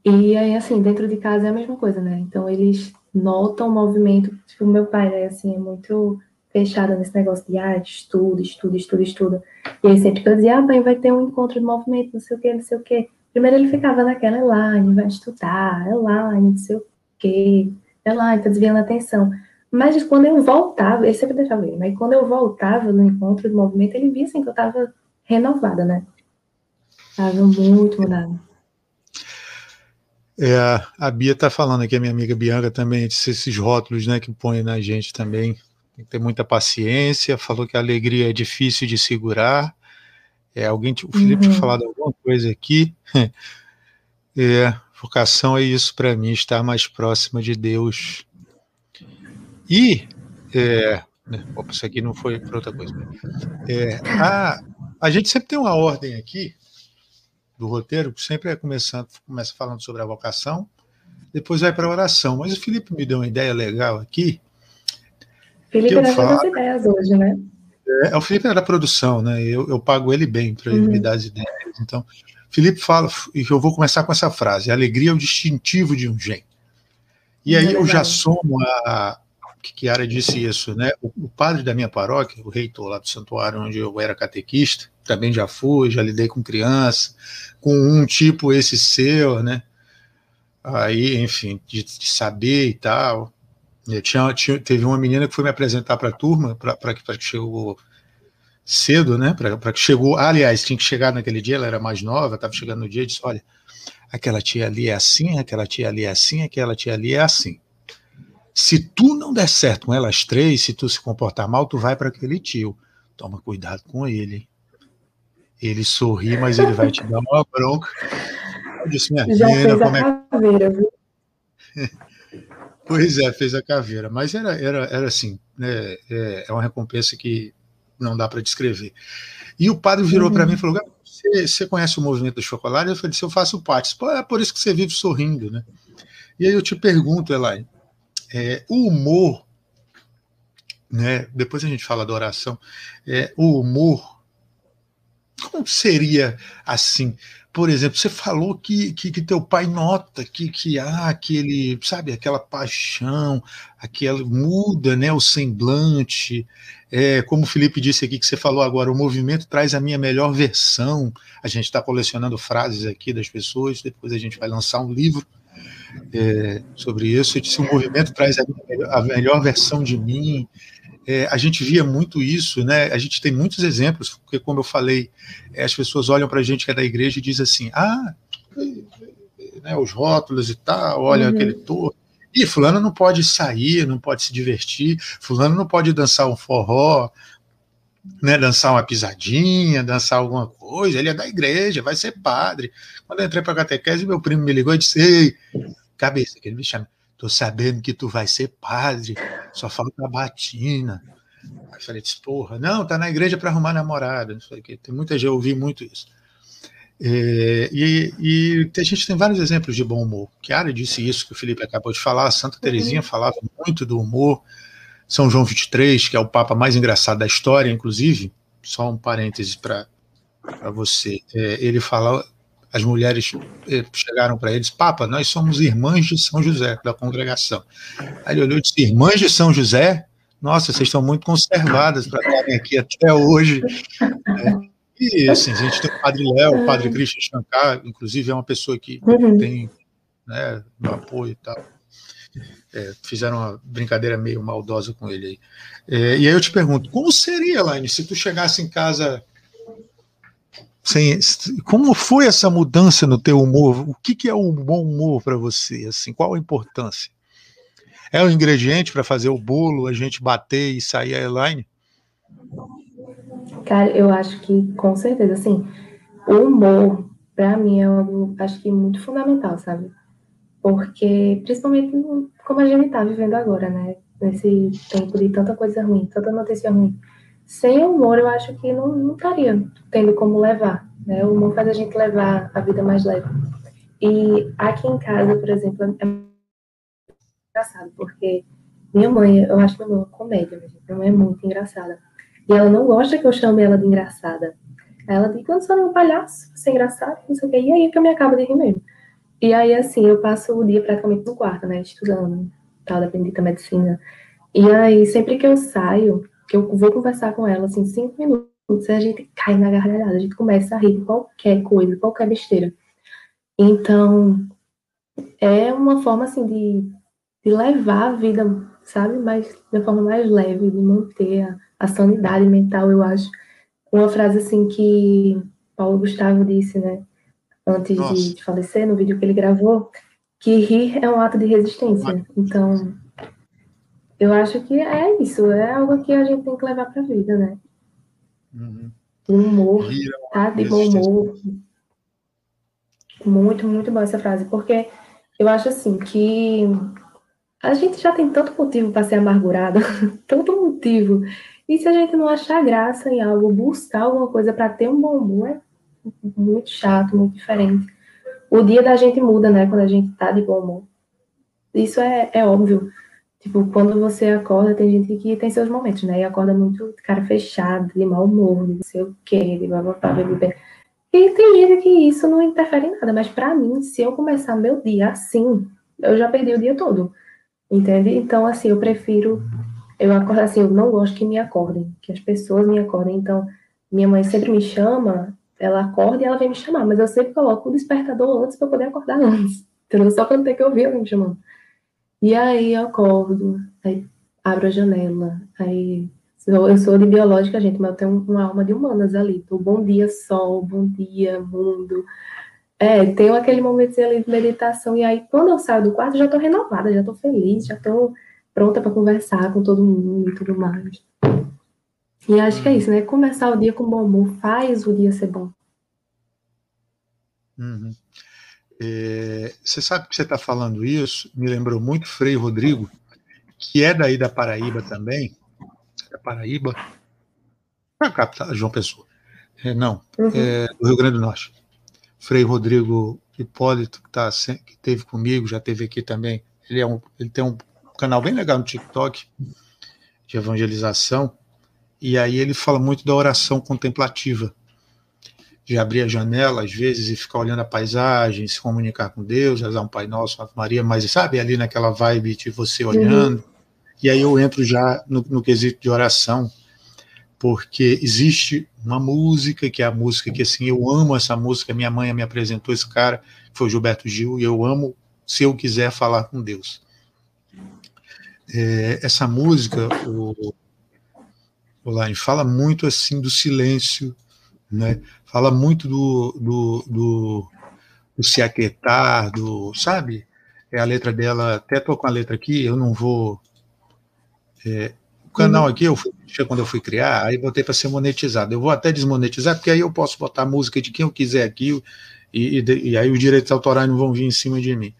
E aí, assim, dentro de casa é a mesma coisa, né? Então, eles notam o movimento. Tipo, meu pai, né, assim, é muito fechado nesse negócio de, ah, estudo, estudo, estudo, estudo. E aí, sempre que eu dizia, ah, vai ter um encontro de movimento, não sei o quê, não sei o quê. Primeiro ele ficava naquela, Elaine, vai estudar, Elaine, não sei o quê. Elaine, tá desviando a atenção. Mas quando eu voltava, ele sempre deixava ir, mas quando eu voltava no encontro de movimento, ele via assim que eu tava renovada, né? Tava muito mudada. É, a Bia está falando aqui, a minha amiga Bianca também, esses rótulos né, que põe na gente também. Tem que ter muita paciência. Falou que a alegria é difícil de segurar. É, alguém, o Felipe uhum. falado alguma coisa aqui. É, vocação é isso para mim, estar mais próxima de Deus. E, é, né, opa, isso aqui não foi para outra coisa. É, a, a gente sempre tem uma ordem aqui do roteiro, que sempre é começando, começa falando sobre a vocação, depois vai para a oração. Mas o Felipe me deu uma ideia legal aqui. Felipe é das ideias hoje, né? É, o Felipe é da produção, né? Eu, eu pago ele bem para ele uhum. me dar as ideias. Então, Felipe fala, e eu vou começar com essa frase: alegria é o distintivo de um gênio. E aí é eu já somo a, que Kiara disse isso, né? O, o, padre da minha paróquia, o reitor lá do santuário onde eu era catequista, também já fui, já lidei com criança, com um tipo esse seu, né? Aí, enfim, de, de saber e tal. Eu tinha, tinha, teve uma menina que foi me apresentar para a turma, para que, que chegou cedo, né? Para que chegou, aliás, tinha que chegar naquele dia, ela era mais nova, estava chegando no dia, e disse: olha, aquela tia ali é assim, aquela tia ali é assim, aquela tia ali é assim. Se tu não der certo com elas três, se tu se comportar mal, tu vai para aquele tio. Toma cuidado com ele. Ele sorri, mas ele vai te dar uma bronca. Eu disse, minha Já fez como é... caveira, viu? pois é, fez a caveira. Mas era, era, era assim, né, é, é uma recompensa que não dá para descrever. E o padre virou uhum. para mim e falou: você, você, conhece o movimento do chocolate? Eu falei: eu faço parte. é por isso que você vive sorrindo, né? E aí eu te pergunto, Elaine, é, o humor, né, depois a gente fala da oração, é, o humor, como seria assim? Por exemplo, você falou que, que, que teu pai nota que, que há aquele, sabe, aquela paixão, aquela muda, né, o semblante. É, como o Felipe disse aqui que você falou agora, o movimento traz a minha melhor versão. A gente está colecionando frases aqui das pessoas, depois a gente vai lançar um livro é, sobre isso. Eu disse: o movimento traz a, a melhor versão de mim. É, a gente via muito isso, né? A gente tem muitos exemplos, porque, como eu falei, é, as pessoas olham para a gente que é da igreja e dizem assim: ah, né, os rótulos e tal, olha uhum. aquele torto. E fulano não pode sair, não pode se divertir, fulano não pode dançar um forró, né, dançar uma pisadinha, dançar alguma coisa, ele é da igreja, vai ser padre. Quando eu entrei para a catequese, meu primo me ligou e disse: Ei, cabeça, que ele me chama. Tô sabendo que tu vai ser padre, só falta a batina. Aí eu falei, porra, não, tá na igreja para arrumar namorada. Não sei o Tem muita gente, eu ouvi muito isso. É, e, e, a gente tem vários exemplos de bom humor. Kiara disse isso que o Felipe acabou de falar. Santa Teresinha uhum. falava muito do humor. São João 23, que é o papa mais engraçado da história, inclusive. Só um parêntese para você. É, ele fala as mulheres eh, chegaram para eles, Papa, nós somos irmãs de São José, da congregação. Aí ele olhou e disse, irmãs de São José? Nossa, vocês estão muito conservadas para estarem aqui até hoje. É, e assim, a gente tem o Padre Léo, o Padre Christian Shankar, inclusive é uma pessoa que uhum. tem né, apoio e tal. É, fizeram uma brincadeira meio maldosa com ele aí. É, e aí eu te pergunto, como seria, Elaine, se tu chegasse em casa sem, como foi essa mudança no teu humor? O que, que é o bom humor para você? Assim, qual a importância? É o ingrediente para fazer o bolo, a gente bater e sair a Elaine? Cara, eu acho que com certeza, assim, o humor, para mim, é algo, acho que muito fundamental, sabe? Porque, principalmente como a gente tá vivendo agora, né? Nesse tempo de tanta coisa ruim, tanta notícia ruim. Sem humor, eu acho que não, não estaria tendo como levar, né? O humor faz a gente levar a vida mais leve. E aqui em casa, por exemplo, é engraçado, porque minha mãe, eu acho que é uma comédia, minha mãe é muito engraçada. E ela não gosta que eu chame ela de engraçada. Ela diz, quando você é um palhaço, você é engraçado, não sei o quê. E aí é que eu me acabo de rir mesmo. E aí, assim, eu passo o dia praticamente no quarto, né, estudando, tal, da bendita medicina. E aí, sempre que eu saio, que eu vou conversar com ela, assim, cinco minutos, a gente cai na gargalhada, a gente começa a rir qualquer coisa, qualquer besteira. Então, é uma forma, assim, de, de levar a vida, sabe, mas de uma forma mais leve, de manter a, a sanidade mental, eu acho. Uma frase, assim, que Paulo Gustavo disse, né, antes de, de, falecer, no vídeo que ele gravou, que rir é um ato de resistência. Então, eu acho que é isso, é algo que a gente tem que levar para a vida, né? Uhum. O humor, rir é tá? De bom humor. Muito, muito boa essa frase, porque eu acho assim que a gente já tem tanto motivo para ser amargurado, tanto motivo. E se a gente não achar graça em algo, buscar alguma coisa para ter um bom humor, é muito chato, muito diferente. O dia da gente muda, né? Quando a gente tá de bom humor. Isso é, é óbvio. Tipo, quando você acorda, tem gente que tem seus momentos, né? E acorda muito cara fechado, de mau humor, de não sei o quê, de blá, blá, blá. E tem gente que isso não interfere em nada, mas para mim, se eu começar meu dia assim, eu já perdi o dia todo. Entende? Então, assim, eu prefiro. Eu acordo assim, eu não gosto que me acordem, que as pessoas me acordem. Então, minha mãe sempre me chama, ela acorda e ela vem me chamar, mas eu sempre coloco o despertador antes para poder acordar antes. Entendeu? Só quando tem que ouvir alguém me chamando. E aí eu acordo, aí abro a janela, aí eu sou de biológica, gente, mas eu tenho uma alma de humanas ali. Então, bom dia, sol, bom dia, mundo. É, tenho aquele momento ali de meditação, e aí quando eu saio do quarto, já tô renovada, já tô feliz, já tô pronta para conversar com todo mundo e tudo mais. E acho que é isso, né? Começar o dia com bom humor faz o dia ser bom. Uhum. É, você sabe que você está falando isso, me lembrou muito Frei Rodrigo, que é daí da Paraíba também. É Paraíba? É a capital, João Pessoa. É, não, uhum. é do Rio Grande do Norte. Frei Rodrigo Hipólito, que, tá, que teve comigo, já teve aqui também. Ele, é um, ele tem um canal bem legal no TikTok de evangelização. E aí ele fala muito da oração contemplativa, de abrir a janela às vezes e ficar olhando a paisagem, se comunicar com Deus, rezar um Pai Nosso, Ave Maria, mas sabe ali naquela vibe de você olhando. Uhum. E aí eu entro já no, no quesito de oração, porque existe uma música que é a música que assim eu amo essa música. Minha mãe me apresentou esse cara, foi o Gilberto Gil, e eu amo se eu quiser falar com Deus. É, essa música, o, Olaine, fala muito assim do silêncio, né? Fala muito do, do, do, do se aquietar, do, sabe? É a letra dela, até tô com a letra aqui, eu não vou. É, o canal uhum. aqui, eu fui, quando eu fui criar, aí botei para ser monetizado. Eu vou até desmonetizar, porque aí eu posso botar música de quem eu quiser aqui, e, e, e aí os direitos autorais não vão vir em cima de mim.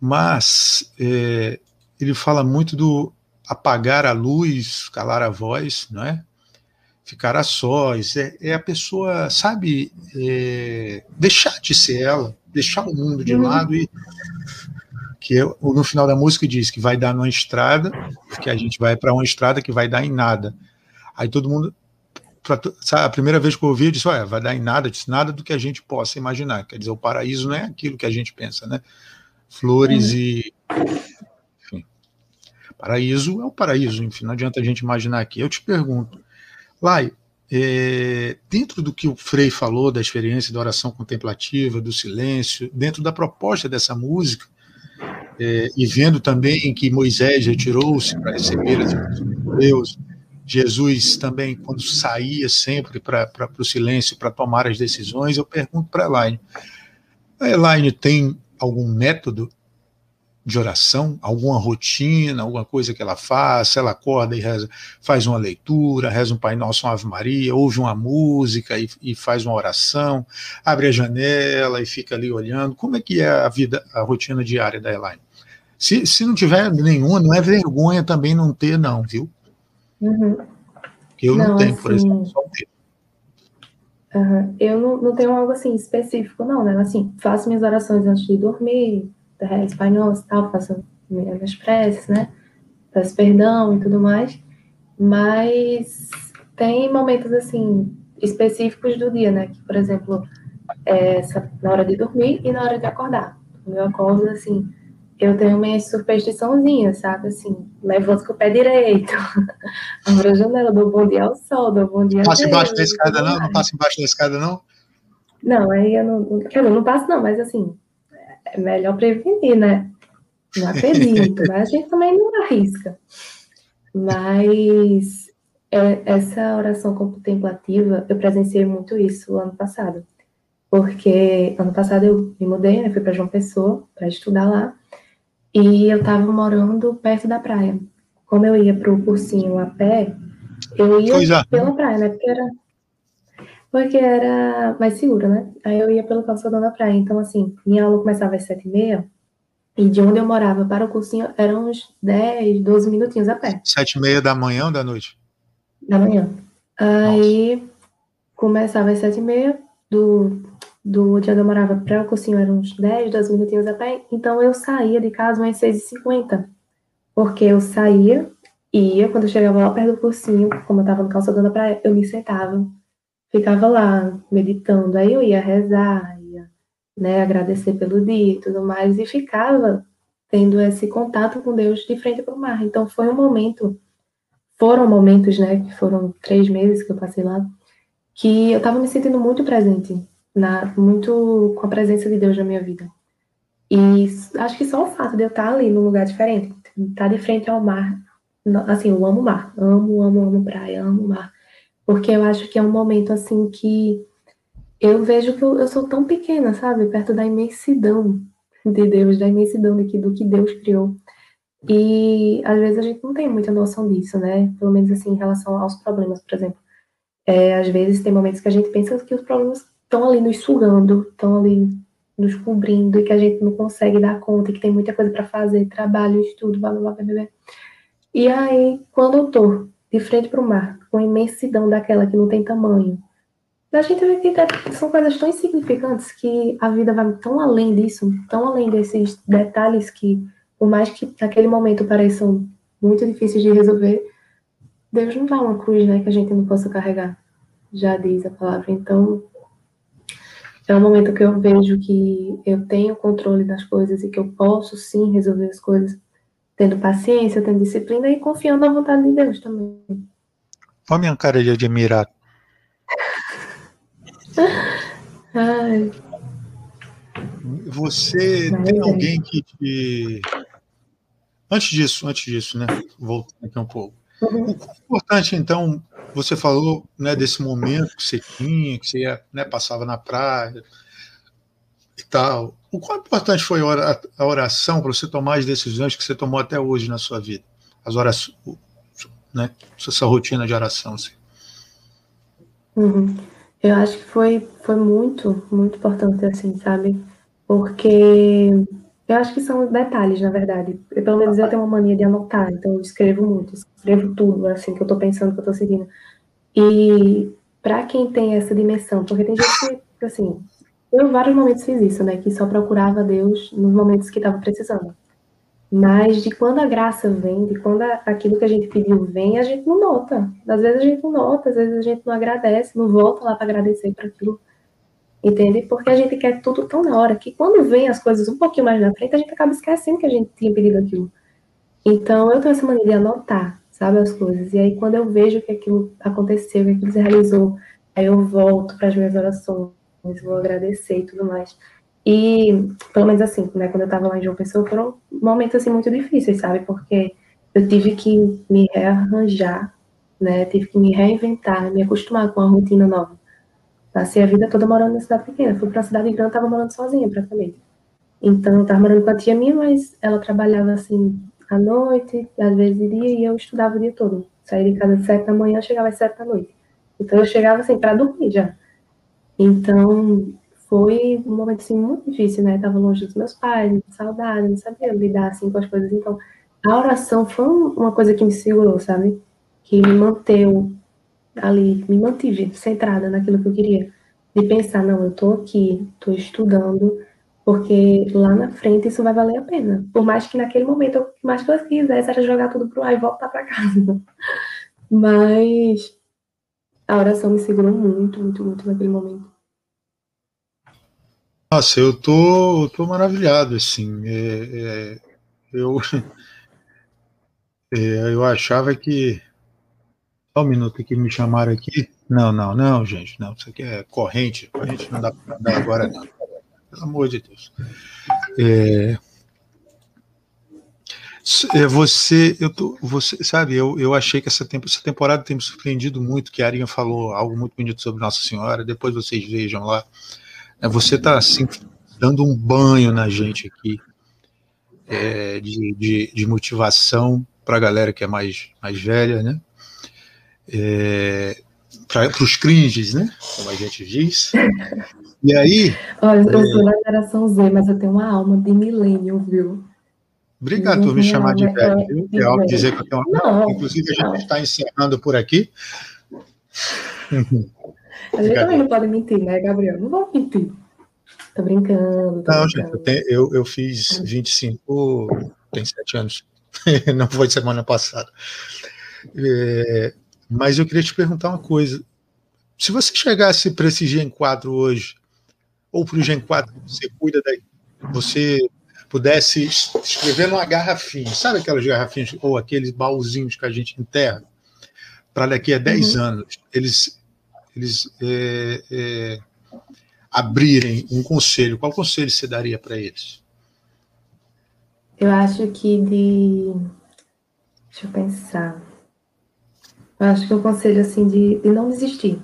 Mas é, ele fala muito do apagar a luz, calar a voz, não é? Ficar a sós, é, é a pessoa, sabe, é, deixar de ser ela, deixar o mundo de uhum. lado e que no final da música diz que vai dar numa estrada, que a gente vai para uma estrada que vai dar em nada. Aí todo mundo, pra, sabe, a primeira vez que eu ouvi, eu disse, olha, vai dar em nada, disse nada do que a gente possa imaginar. Quer dizer, o paraíso não é aquilo que a gente pensa, né? Flores uhum. e Paraíso é o paraíso, enfim, não adianta a gente imaginar aqui. Eu te pergunto, Lai, é, dentro do que o Frei falou da experiência da oração contemplativa, do silêncio, dentro da proposta dessa música, é, e vendo também que Moisés retirou-se para receber as de Deus, Jesus também, quando saía sempre para o silêncio, para tomar as decisões, eu pergunto para a Elaine, a Elaine tem algum método de oração, alguma rotina, alguma coisa que ela faça, ela acorda e reza, faz uma leitura, reza um Pai Nosso, uma Ave Maria, ouve uma música e, e, faz uma oração, abre a janela e fica ali olhando. Como é que é a vida, a rotina diária da Elaine? Se, se não tiver nenhuma, não é vergonha também não ter, não, viu? Uhum. Eu não, não tenho, assim, por exemplo, só ter. Uhum. Eu não, não tenho algo assim específico, não, né? Assim, faço minhas orações antes de dormir, rezo Pai Nosso tal, faço minhas preces, né? Peço perdão e tudo mais. Mas tem momentos, assim, específicos do dia, né? Que, por exemplo, é na hora de dormir e na hora de acordar. Quando eu acordo, assim, eu tenho minhas superstiçãozinhas, sabe? Assim, levanto com o pé direito, abro a janela, dou bom dia ao sol, dou bom dia Não passa embaixo da escada, não? Não passa embaixo da escada, não? Não, aí eu não, eu não passo, não, mas assim, é melhor prevenir, né? Não acredito, mas a gente também não arrisca. Mas é, essa oração contemplativa, eu presenciei muito isso ano passado. Porque ano passado eu me mudei, né? Fui para João Pessoa para estudar lá. E eu estava morando perto da praia. Como eu ia para o cursinho a pé, eu ia é. pela praia, né? Porque era, porque era mais seguro, né? Aí eu ia pelo calçadão da praia. Então, assim, minha aula começava às sete e meia. E de onde eu morava para o cursinho eram uns 10, 12 minutinhos a pé. Sete e meia da manhã ou da noite? Da manhã. Aí Nossa. começava às sete e meia, do do dia onde eu morava para o cursinho eram uns 10, 12 minutinhos a pé, então eu saía de casa umas 6h50, porque eu saía, ia, quando eu chegava lá perto do cursinho, como eu estava no calçadão da praia, eu me sentava, ficava lá, meditando, aí eu ia rezar, ia né, agradecer pelo dia e tudo mais, e ficava tendo esse contato com Deus de frente para o mar, então foi um momento, foram momentos, né, que foram três meses que eu passei lá, que eu estava me sentindo muito presente, na, muito com a presença de Deus na minha vida. E acho que só o fato de eu estar ali num lugar diferente, estar de frente ao mar, assim, eu amo mar, amo, amo, amo praia, amo mar, porque eu acho que é um momento assim que eu vejo que eu, eu sou tão pequena, sabe, perto da imensidão de Deus, da imensidão do que, do que Deus criou. E às vezes a gente não tem muita noção disso, né? Pelo menos assim, em relação aos problemas, por exemplo. É, às vezes tem momentos que a gente pensa que os problemas estão ali nos sugando, estão ali nos cobrindo e que a gente não consegue dar conta, e que tem muita coisa para fazer, trabalho, estudo, blá, blá, blá, blá, blá. E aí, quando eu tô de frente para o mar, com a imensidão daquela que não tem tamanho, a gente vê que são coisas tão insignificantes que a vida vai tão além disso, tão além desses detalhes que, por mais que naquele momento pareçam muito difíceis de resolver, Deus não dá uma cruz, né, que a gente não possa carregar. Já diz a palavra. Então, é um momento que eu vejo que eu tenho controle das coisas e que eu posso sim resolver as coisas, tendo paciência, tendo disciplina e confiando na vontade de Deus também. Olha a minha cara de admirar. Ai. Você Mas tem é. alguém que te. Antes disso, antes disso, né? Voltando aqui um pouco. Uhum. O importante, então, você falou né, desse momento que você tinha, que você ia, né, passava na praia e tal. O quão importante foi a oração para você tomar as decisões que você tomou até hoje na sua vida? As orações, né, essa rotina de oração. Assim. Uhum. Eu acho que foi, foi muito, muito importante, assim, sabe? Porque eu acho que são detalhes, na verdade. Eu, pelo menos eu tenho uma mania de anotar, então eu escrevo muito, escrevo tudo, assim, que eu tô pensando, que eu tô seguindo. E para quem tem essa dimensão, porque tem gente que, assim, eu em vários momentos fiz isso, né, que só procurava Deus nos momentos que estava precisando. Mas de quando a graça vem, de quando aquilo que a gente pediu vem, a gente não nota. Às vezes a gente não nota, às vezes a gente não agradece, não volta lá para agradecer por aquilo Entende? Porque a gente quer tudo tão na hora que quando vem as coisas um pouquinho mais na frente, a gente acaba esquecendo que a gente tinha pedido aquilo. Então, eu tenho essa mania de anotar, sabe, as coisas. E aí, quando eu vejo que aquilo aconteceu, que aquilo se realizou, aí eu volto para as minhas orações, vou agradecer e tudo mais. E, pelo menos assim, né, quando eu estava lá em João Pessoa, foram momentos, assim, muito difíceis, sabe? Porque eu tive que me rearranjar, né? Tive que me reinventar, me acostumar com a rotina nova. Passei a vida toda morando na cidade pequena. Fui para a cidade grande, estava morando sozinha praticamente. Então, eu estava morando com a tia minha, mas ela trabalhava assim à noite, às vezes de dia, e eu estudava o dia todo. Saía de casa às sete da manhã, chegava às sete da noite. Então, eu chegava assim para dormir já. Então, foi um momento assim muito difícil, né? Tava longe dos meus pais, saudade, não sabia lidar assim com as coisas. Então, a oração foi uma coisa que me segurou, sabe? Que me manteve ali, me mantive centrada naquilo que eu queria. De pensar, não, eu tô aqui, tô estudando, porque lá na frente isso vai valer a pena. Por mais que naquele momento, que mais que eu quisesse era jogar tudo pro ar e voltar para casa. Mas a oração me segurou muito, muito, muito naquele momento. Nossa, eu tô, tô maravilhado, assim. É, é, eu, é, eu achava que. Só um minuto que me chamaram aqui. Não, não, não, gente, não. Isso aqui é corrente. Corrente não dá para andar agora, não. Pelo amor de Deus. É, é, você, eu tô, você, sabe, eu, eu achei que essa, tempo, essa temporada tem me surpreendido muito, que a Arinha falou algo muito bonito sobre Nossa Senhora, depois vocês vejam lá. É, você está assim, dando um banho na gente aqui é, de, de, de, motivação para a galera que é mais, mais velha, né? É, para os cringes, né? Como a gente diz. E aí. Olha, eu sou da geração Z, mas eu tenho uma alma de milênio, viu? Obrigado por me chamar de velho, viu? É algo dizer que eu tenho uma. Inclusive, a gente está encerrando por aqui. A gente também não pode mentir, né, Gabriel? Não vou mentir. Tô brincando. Tô não, brincando. gente, eu, tenho, eu, eu fiz 25, tem 7 anos. não foi semana passada. É, mas eu queria te perguntar uma coisa. Se você chegasse para esse Gen 4 hoje, ou para o Gen 4 você cuida daí, você pudesse escrever numa garrafinha, sabe aquelas garrafinhas ou aqueles baúzinhos que a gente enterra, para daqui a 10 uhum. anos eles, eles é, é, abrirem um conselho, qual conselho você daria para eles? Eu acho que de. Deixa eu pensar. Eu acho que o conselho assim de, de não desistir,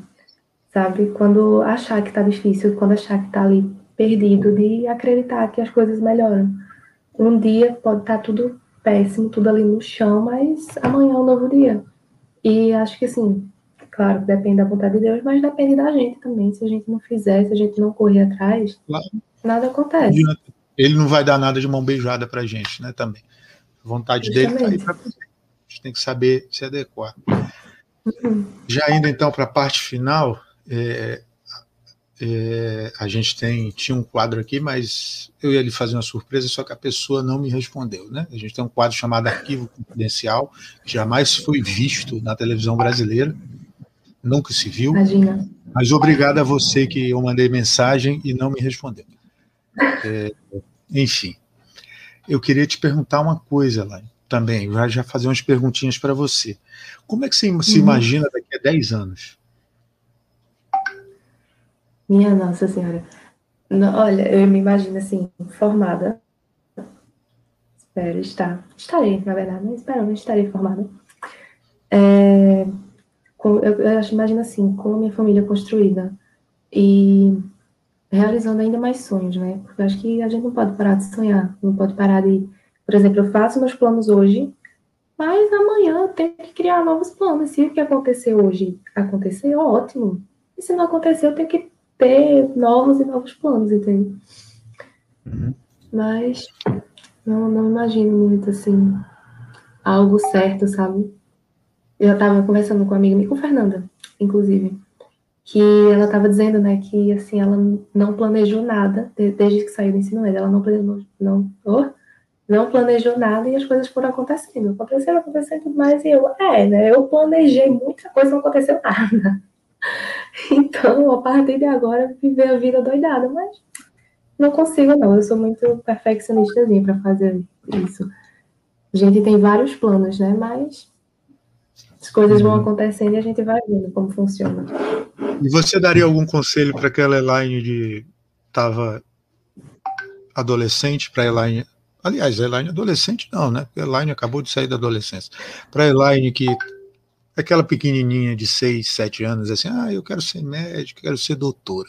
sabe? Quando achar que está difícil, quando achar que está ali perdido, de acreditar que as coisas melhoram. Um dia pode estar tá tudo péssimo, tudo ali no chão, mas amanhã é um novo dia. E acho que assim, claro, depende da vontade de Deus, mas depende da gente também. Se a gente não fizer, se a gente não correr atrás, claro. nada acontece. Ele não vai dar nada de mão beijada pra gente, né? Também. A vontade Justamente. dele tá aí pra A gente tem que saber se adequar. Uhum. Já indo então para a parte final, é, é, a gente tem tinha um quadro aqui, mas eu ia lhe fazer uma surpresa, só que a pessoa não me respondeu, né? A gente tem um quadro chamado Arquivo Confidencial, que jamais foi visto na televisão brasileira, nunca se viu. Imagina. Mas obrigado a você que eu mandei mensagem e não me respondeu. É, enfim, eu queria te perguntar uma coisa lá também, já, já fazer umas perguntinhas para você. Como é que você uhum. se imagina daqui a 10 anos? Minha Nossa Senhora. Não, olha, eu me imagino assim, formada. Espero estar. Estarei, na verdade, não espero, mas estarei formada. É, com, eu, eu imagino assim, com a minha família construída e realizando ainda mais sonhos, né? Porque eu acho que a gente não pode parar de sonhar, não pode parar de. Por exemplo, eu faço meus planos hoje, mas amanhã eu tenho que criar novos planos. Se o que acontecer hoje acontecer, ótimo. E se não acontecer, eu tenho que ter novos e novos planos, entende? Uhum. Mas não, não imagino muito assim algo certo, sabe? Eu estava conversando com uma amiga minha, com Fernanda, inclusive, que ela estava dizendo, né, que assim ela não planejou nada desde que saiu do ensino médio, ela não planejou, não, oh, não planejou nada e as coisas foram acontecendo, aconteceram, aconteceram tudo mais e eu, é, né, eu planejei muita coisa, não aconteceu nada. Então, a partir de agora, viver a vida doidada, mas não consigo, não. Eu sou muito perfeccionistazinha para fazer isso. A gente tem vários planos, né? Mas as coisas vão uhum. acontecendo e a gente vai vendo como funciona. E você daria algum conselho para aquela Elaine de estava adolescente para Elaine? Aliás, Elaine adolescente não, né? Elaine acabou de sair da adolescência. Para Elaine que aquela pequenininha de 6, 7 anos, assim, ah, eu quero ser médico, quero ser doutora.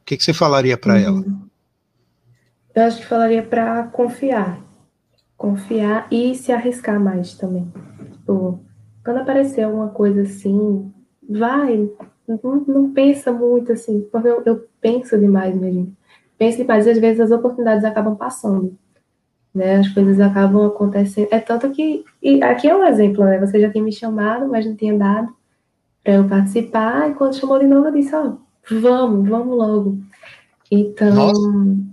O que, que você falaria para uhum. ela? Eu acho que falaria para confiar. Confiar e se arriscar mais também. Tipo, quando aparecer alguma coisa assim, vai. Não, não pensa muito assim, porque eu, eu penso demais, minha gente. Penso demais e às vezes as oportunidades acabam passando. Né, as coisas acabam acontecendo. É tanto que. E aqui é um exemplo, né? Você já tinha me chamado, mas não tinha dado para eu participar. E quando chamou de novo, eu disse: Ó, oh, vamos, vamos logo. Então, Nossa.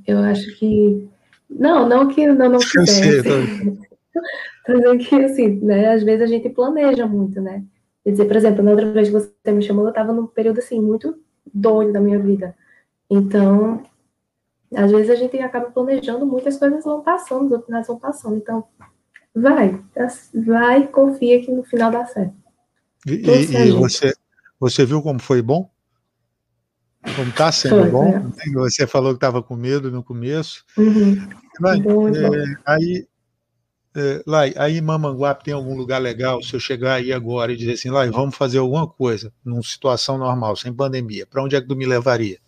eu acho que. Não, não que não, não quisesse. Tô dizendo que, assim, né, às vezes a gente planeja muito, né? Quer dizer, por exemplo, na outra vez que você me chamou, eu estava num período, assim, muito doido da minha vida. Então, às vezes a gente acaba planejando, muitas coisas vão passando, as oportunidades vão passando. Então, vai, vai, confia que no final dá certo. E, e você, você viu como foi bom? Como está sendo foi, bom? Você falou que estava com medo no começo. Uhum. Vai, é, aí, é, Lai, aí Mamanguape tem algum lugar legal? Se eu chegar aí agora e dizer assim, Lai, vamos fazer alguma coisa, numa situação normal, sem pandemia, para onde é que tu me levaria?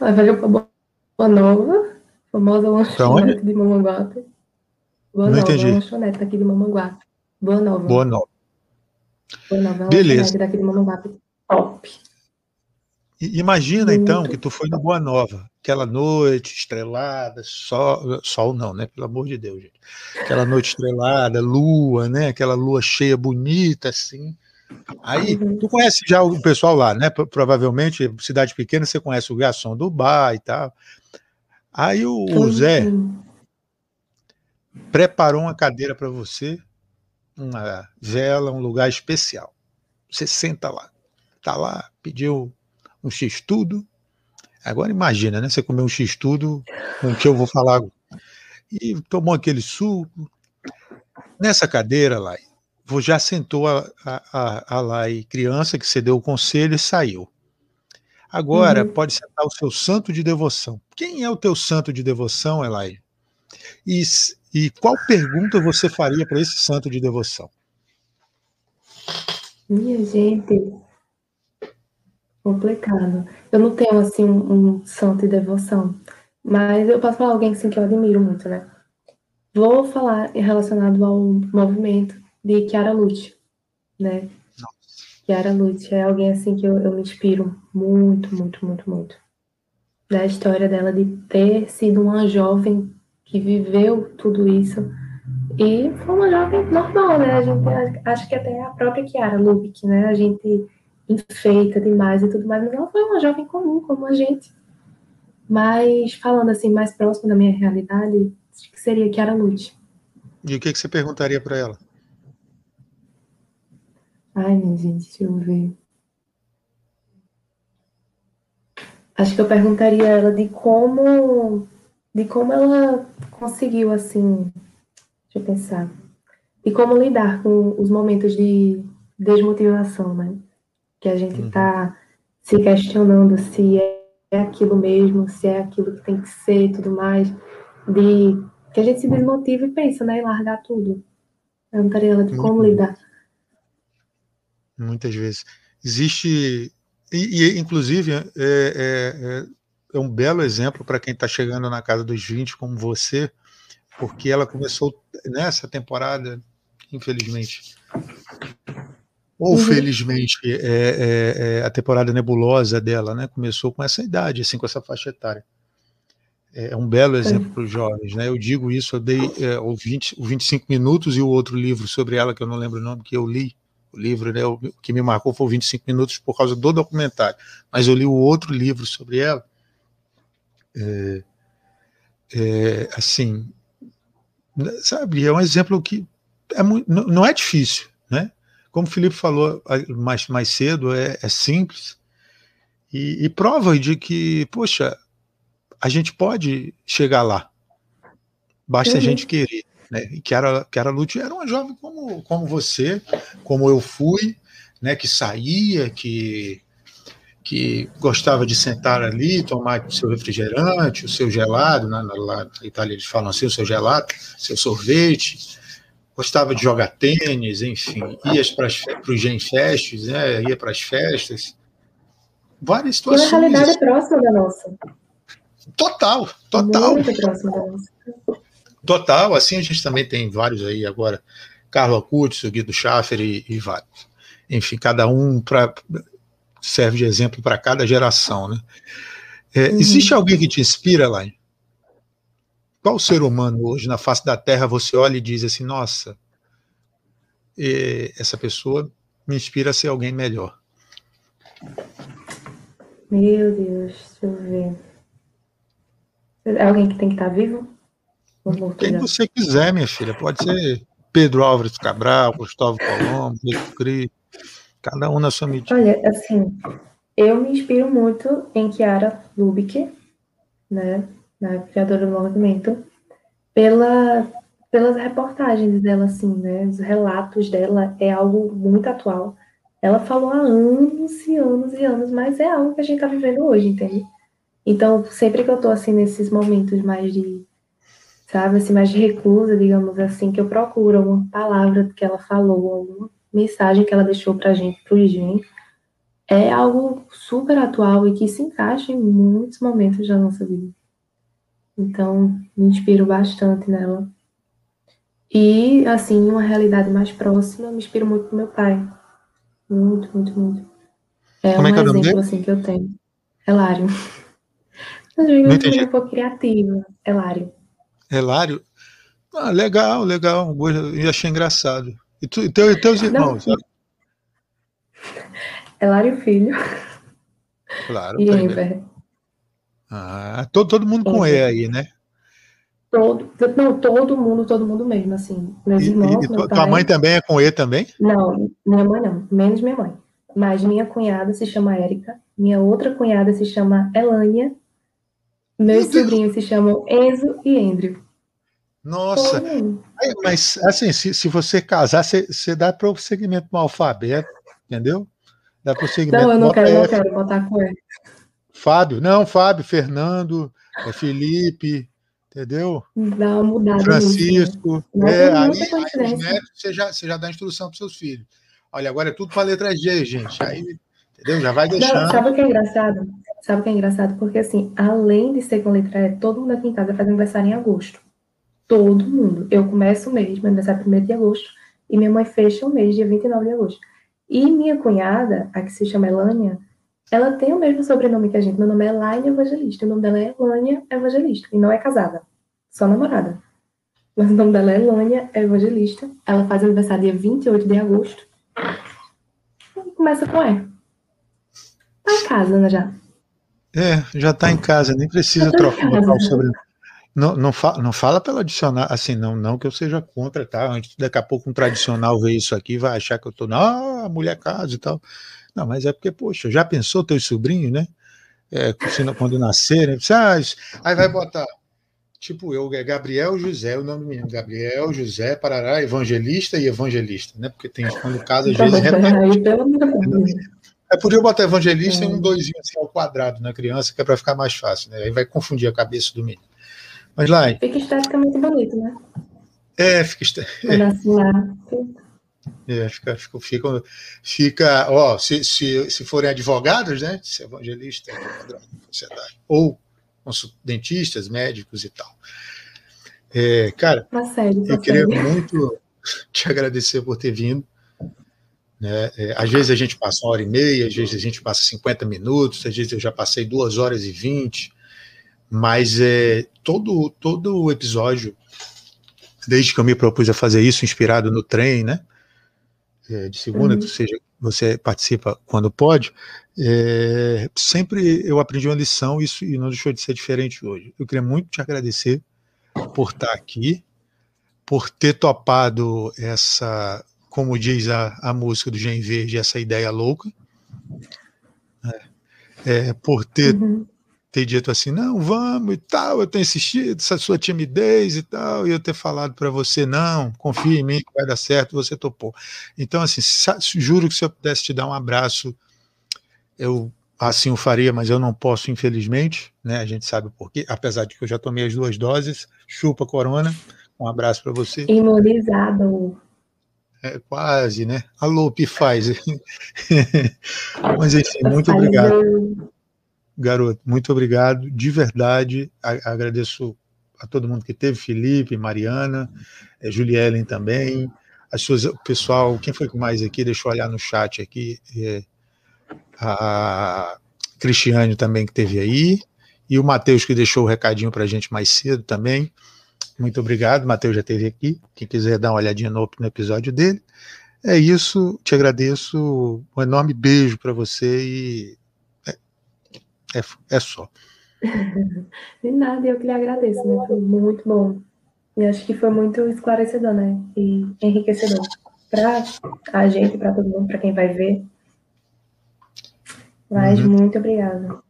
Levaria para Boa Nova, famosa lanchonete de Mamanguape. Boa Não Nova, entendi. lanchonete aqui de Mamanguape. Boa Nova. Boa Nova. Boa Nova, Beleza. daqui de Mamanguape. Top. Imagina então que tu foi no Boa Nova, aquela noite estrelada, sol, sol não, né? Pelo amor de Deus, gente. Aquela noite estrelada, lua, né? Aquela lua cheia bonita assim. Aí, uhum. tu conhece já o pessoal lá, né? Provavelmente, cidade pequena, você conhece o garçom do bar e tal. Aí o, o Zé preparou uma cadeira para você, uma vela, um lugar especial. Você senta lá. Tá lá, pediu um x-tudo. Agora imagina, né? Você comer um x-tudo, com o que eu vou falar E tomou aquele suco. Nessa cadeira, Lai, já sentou a, a, a Lai criança que você deu o conselho e saiu. Agora uhum. pode sentar o seu santo de devoção. Quem é o teu santo de devoção, Elai? E, e qual pergunta você faria para esse santo de devoção? Minha gente, complicado. Eu não tenho, assim, um, um santo de devoção, mas eu posso falar alguém, assim, que eu admiro muito, né? Vou falar relacionado ao movimento de Chiara Lute, né? Nossa. Chiara Lute é alguém, assim, que eu, eu me inspiro muito, muito, muito, muito. Da história dela de ter sido uma jovem que viveu tudo isso e foi uma jovem normal, né? A gente acho que até a própria Chiara Lubick, né? A gente enfeita demais e tudo mais, mas ela foi uma jovem comum, como a gente. Mas falando assim, mais próximo da minha realidade, acho que seria Kiara Lute. E o que, que você perguntaria para ela? Ai, minha gente, deixa eu ver. Acho que eu perguntaria a ela de como, de como ela conseguiu assim, deixa eu pensar, de como lidar com os momentos de desmotivação, né? que a gente está uhum. se questionando se é aquilo mesmo, se é aquilo que tem que ser e tudo mais, de que a gente se desmotiva e pensa, né, em largar tudo. Perguntaria ela de como lidar. Muitas vezes. Existe, e, e inclusive, é, é, é, um belo exemplo para quem está chegando na casa dos 20 como você, porque ela começou nessa temporada, infelizmente, ou uhum. felizmente é, é, é, a temporada nebulosa dela, né? Começou com essa idade, assim, com essa faixa etária. É um belo exemplo para os jovens, né? Eu digo isso, eu dei é, o, 20, o 25 minutos e o outro livro sobre ela, que eu não lembro o nome, que eu li. Livro né, o que me marcou foi o 25 minutos por causa do documentário. Mas eu li o outro livro sobre ela. É, é, assim, sabe, é um exemplo que é muito, não é difícil, né? como o Felipe falou mais, mais cedo, é, é simples e, e, prova de que, poxa, a gente pode chegar lá, basta uhum. a gente querer. Né? E que era, que era Lute era uma jovem como, como você, como eu fui, né? que saía, que, que gostava de sentar ali, tomar o seu refrigerante, o seu gelado, né? lá na Itália eles falam assim, o seu gelado, seu sorvete, gostava de jogar tênis, enfim, ia para os genfestes, né, ia para as festas. Várias situações. E uma realidade próxima da nossa. Total, total. Muito próximo da nossa. Total, assim a gente também tem vários aí agora, Carlo Acutis, Guido Schaffer e, e vários. Enfim, cada um pra, serve de exemplo para cada geração, né? É, uhum. Existe alguém que te inspira, Laine? Qual ser humano hoje na face da Terra você olha e diz assim, nossa, essa pessoa me inspira a ser alguém melhor? Meu Deus, deixa eu ver. É alguém que tem que estar vivo? Quem você quiser, minha filha. Pode ser Pedro Álvares Cabral, Gustavo Colombo, Pedro Cris, cada um na sua medida. Olha, assim, eu me inspiro muito em Chiara Lubick, né, na criadora do movimento, pela, pelas reportagens dela, assim, né, os relatos dela é algo muito atual. Ela falou há anos e anos e anos, mas é algo que a gente está vivendo hoje, entende? Então, sempre que eu tô assim nesses momentos mais de, sabe, assim, mais de reclusa, digamos assim, que eu procuro alguma palavra que ela falou, alguma mensagem que ela deixou pra gente, pro gente, é algo super atual e que se encaixa em muitos momentos da nossa vida. Então, me inspiro bastante nela. E, assim, uma realidade mais próxima, me inspiro muito no meu pai. Muito, muito, muito. É Como um é que é exemplo, assim, que eu tenho. Hilário. Mas eu entendi. um pouco criativo, Elário. Elário? Ah, legal, legal. Eu achei engraçado. E, tu, e, teu, e teus irmãos? Não. Elário Filho. Claro. E Ember. Ah, todo, todo mundo com E aí, né? Todo, não, todo mundo, todo mundo mesmo, assim. Meus e, irmãos, e, tua, pai, mãe também é com E também? Não, minha mãe não, menos minha mãe. Mas minha cunhada se chama Érica, minha outra cunhada se chama Elânia, meus Meu sobrinhos Deus. se chamam Enzo e Andrew. Nossa, mas assim, se, se você casar, você, você dá prosseguimento no alfabeto, entendeu? Dá prosseguimento. Não, eu não quero, não quero botar com ele. Fábio, não, Fábio, Fernando, é Felipe, entendeu? Dá uma mudada. Francisco. É, aí, aí netos, você, já, você já dá instrução para seus filhos. Olha, agora é tudo para a letra G, gente. Aí, entendeu? Já vai deixando. Não, sabe o que é engraçado? Sabe o que é engraçado? Porque, assim, além de ser com letra E, todo mundo aqui em casa faz aniversário em agosto. Todo mundo. Eu começo o mês, meu aniversário é 1 de agosto, e minha mãe fecha o mês, dia 29 de agosto. E minha cunhada, a que se chama Elânia, ela tem o mesmo sobrenome que a gente. Meu nome é Elaine Evangelista. O nome dela é Elânia Evangelista. E não é casada, só namorada. Mas o nome dela é Elânia Evangelista. Ela faz aniversário dia 28 de agosto. E começa com E. Tá em casa, né, já? É, já está em casa, nem precisa trocar o sobrenome. Não, não, fa, não fala pelo adicional, assim, não, não que eu seja contra, tá? Antes, daqui a pouco um tradicional ver isso aqui vai achar que eu tô, ah, a mulher casa e tal. Não, mas é porque, poxa, já pensou teu sobrinho, né? É, quando nascerem, ah, aí vai botar, tipo eu, é Gabriel José, o nome do menino, Gabriel José Parará, evangelista e evangelista, né? Porque tem, quando casa, às vezes, repete. É podia botar evangelista é. em um doisinho assim ao quadrado na criança, que é para ficar mais fácil, né? Aí vai confundir a cabeça do menino. Mas lá. Fica esteticamente bonito, né? É, fica. É, é, fica, fica, fica, fica ó, se, se, se forem advogados, né? Se evangelista, sociedade, ou dentistas, médicos e tal. É, cara, sério, eu queria muito te agradecer por ter vindo. Né? É, às vezes a gente passa uma hora e meia, às vezes a gente passa 50 minutos, às vezes eu já passei duas horas e vinte, mas é, todo, todo o episódio, desde que eu me propus a fazer isso, inspirado no trem, né? É, de segunda, uhum. seja, você participa quando pode, é, sempre eu aprendi uma lição isso e não deixou de ser diferente hoje. Eu queria muito te agradecer por estar aqui, por ter topado essa como diz a, a música do Gen Verde, essa ideia louca, é, é, por ter, uhum. ter dito assim, não, vamos e tal, eu tenho insistido, essa sua timidez e tal, e eu ter falado para você, não, confia em mim que vai dar certo, você topou. Então, assim, juro que se eu pudesse te dar um abraço, eu assim o faria, mas eu não posso, infelizmente, né? A gente sabe por quê, apesar de que eu já tomei as duas doses, chupa corona. Um abraço para você. Imunizado. É, quase, né? Alô, Pfizer. Mas enfim, muito obrigado. garoto, muito obrigado, de verdade. A, agradeço a todo mundo que teve, Felipe, Mariana, é, Juliellen também, as suas, o pessoal, quem foi mais aqui? Deixa eu olhar no chat aqui. É, a Cristiane também que teve aí, e o Matheus que deixou o recadinho para a gente mais cedo também. Muito obrigado, Matheus já esteve aqui. Quem quiser dar uma olhadinha no, no episódio dele. É isso, te agradeço. Um enorme beijo para você e é, é, é, só. De nada, eu que lhe agradeço, né? Foi muito bom. E acho que foi muito esclarecedor, né? E enriquecedor para a gente, para todo mundo, para quem vai ver. Mas uhum. muito obrigada.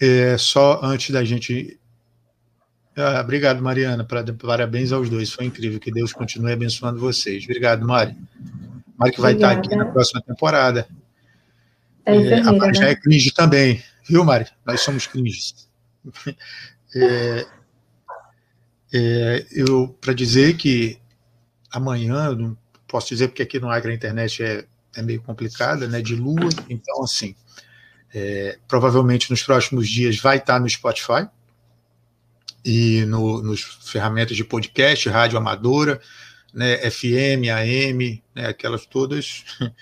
É, só antes da gente. Ah, obrigado, Mariana. Parabéns aos dois. Foi incrível. Que Deus continue abençoando vocês. Obrigado, Mari. Mari que vai Obrigada. estar aqui na próxima temporada. É, é, a Mari né? já é cringe também. Viu, Mari? Nós somos cringe. É, é, eu para dizer que amanhã, não posso dizer porque aqui no Agra a internet é, é meio complicada, né? De lua, então assim, é, provavelmente nos próximos dias vai estar no Spotify e no, nos ferramentas de podcast, rádio amadora, né, FM, AM, né, aquelas todas.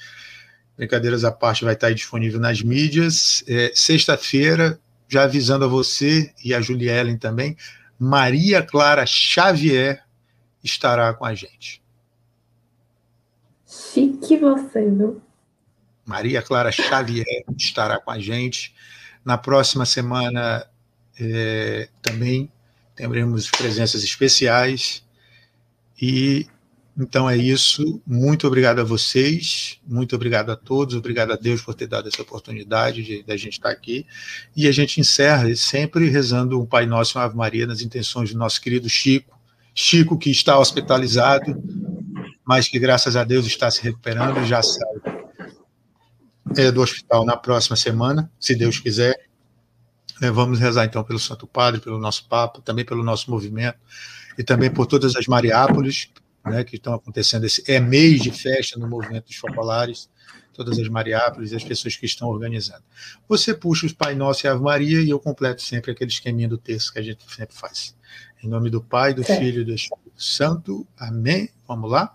Brincadeiras à parte, vai estar disponível nas mídias. É, Sexta-feira, já avisando a você e a Juliellen também, Maria Clara Xavier estará com a gente. Chique você, viu? Maria Clara Xavier estará com a gente. Na próxima semana é, também teremos presenças especiais. E então é isso. Muito obrigado a vocês, muito obrigado a todos, obrigado a Deus por ter dado essa oportunidade de, de a gente estar aqui. E a gente encerra sempre rezando um Pai Nosso e uma Ave Maria nas intenções do nosso querido Chico. Chico, que está hospitalizado, mas que graças a Deus está se recuperando e já sai é, do hospital na próxima semana, se Deus quiser. É, vamos rezar então pelo Santo Padre, pelo nosso Papa, também pelo nosso movimento e também por todas as Mariápolis né, que estão acontecendo. Esse é mês de festa no movimento dos populares, todas as Mariápolis e as pessoas que estão organizando. Você puxa os Pai Nosso e Ave Maria e eu completo sempre aquele esqueminha do texto que a gente sempre faz. Em nome do Pai, do Filho e do Espírito Santo. Amém. Vamos lá?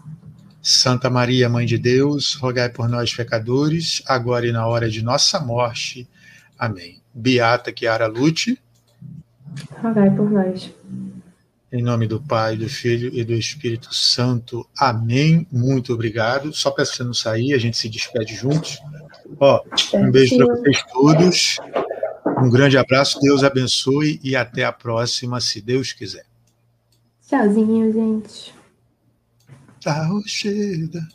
Santa Maria, Mãe de Deus, rogai por nós, pecadores, agora e na hora de nossa morte. Amém. Beata Chiara Lute. Rogai por nós. Em nome do Pai, do Filho e do Espírito Santo. Amém. Muito obrigado. Só para você não sair, a gente se despede juntos. Ó, um beijo para vocês todos. Um grande abraço, Deus abençoe e até a próxima, se Deus quiser. Tchauzinho, gente. Tá, chega.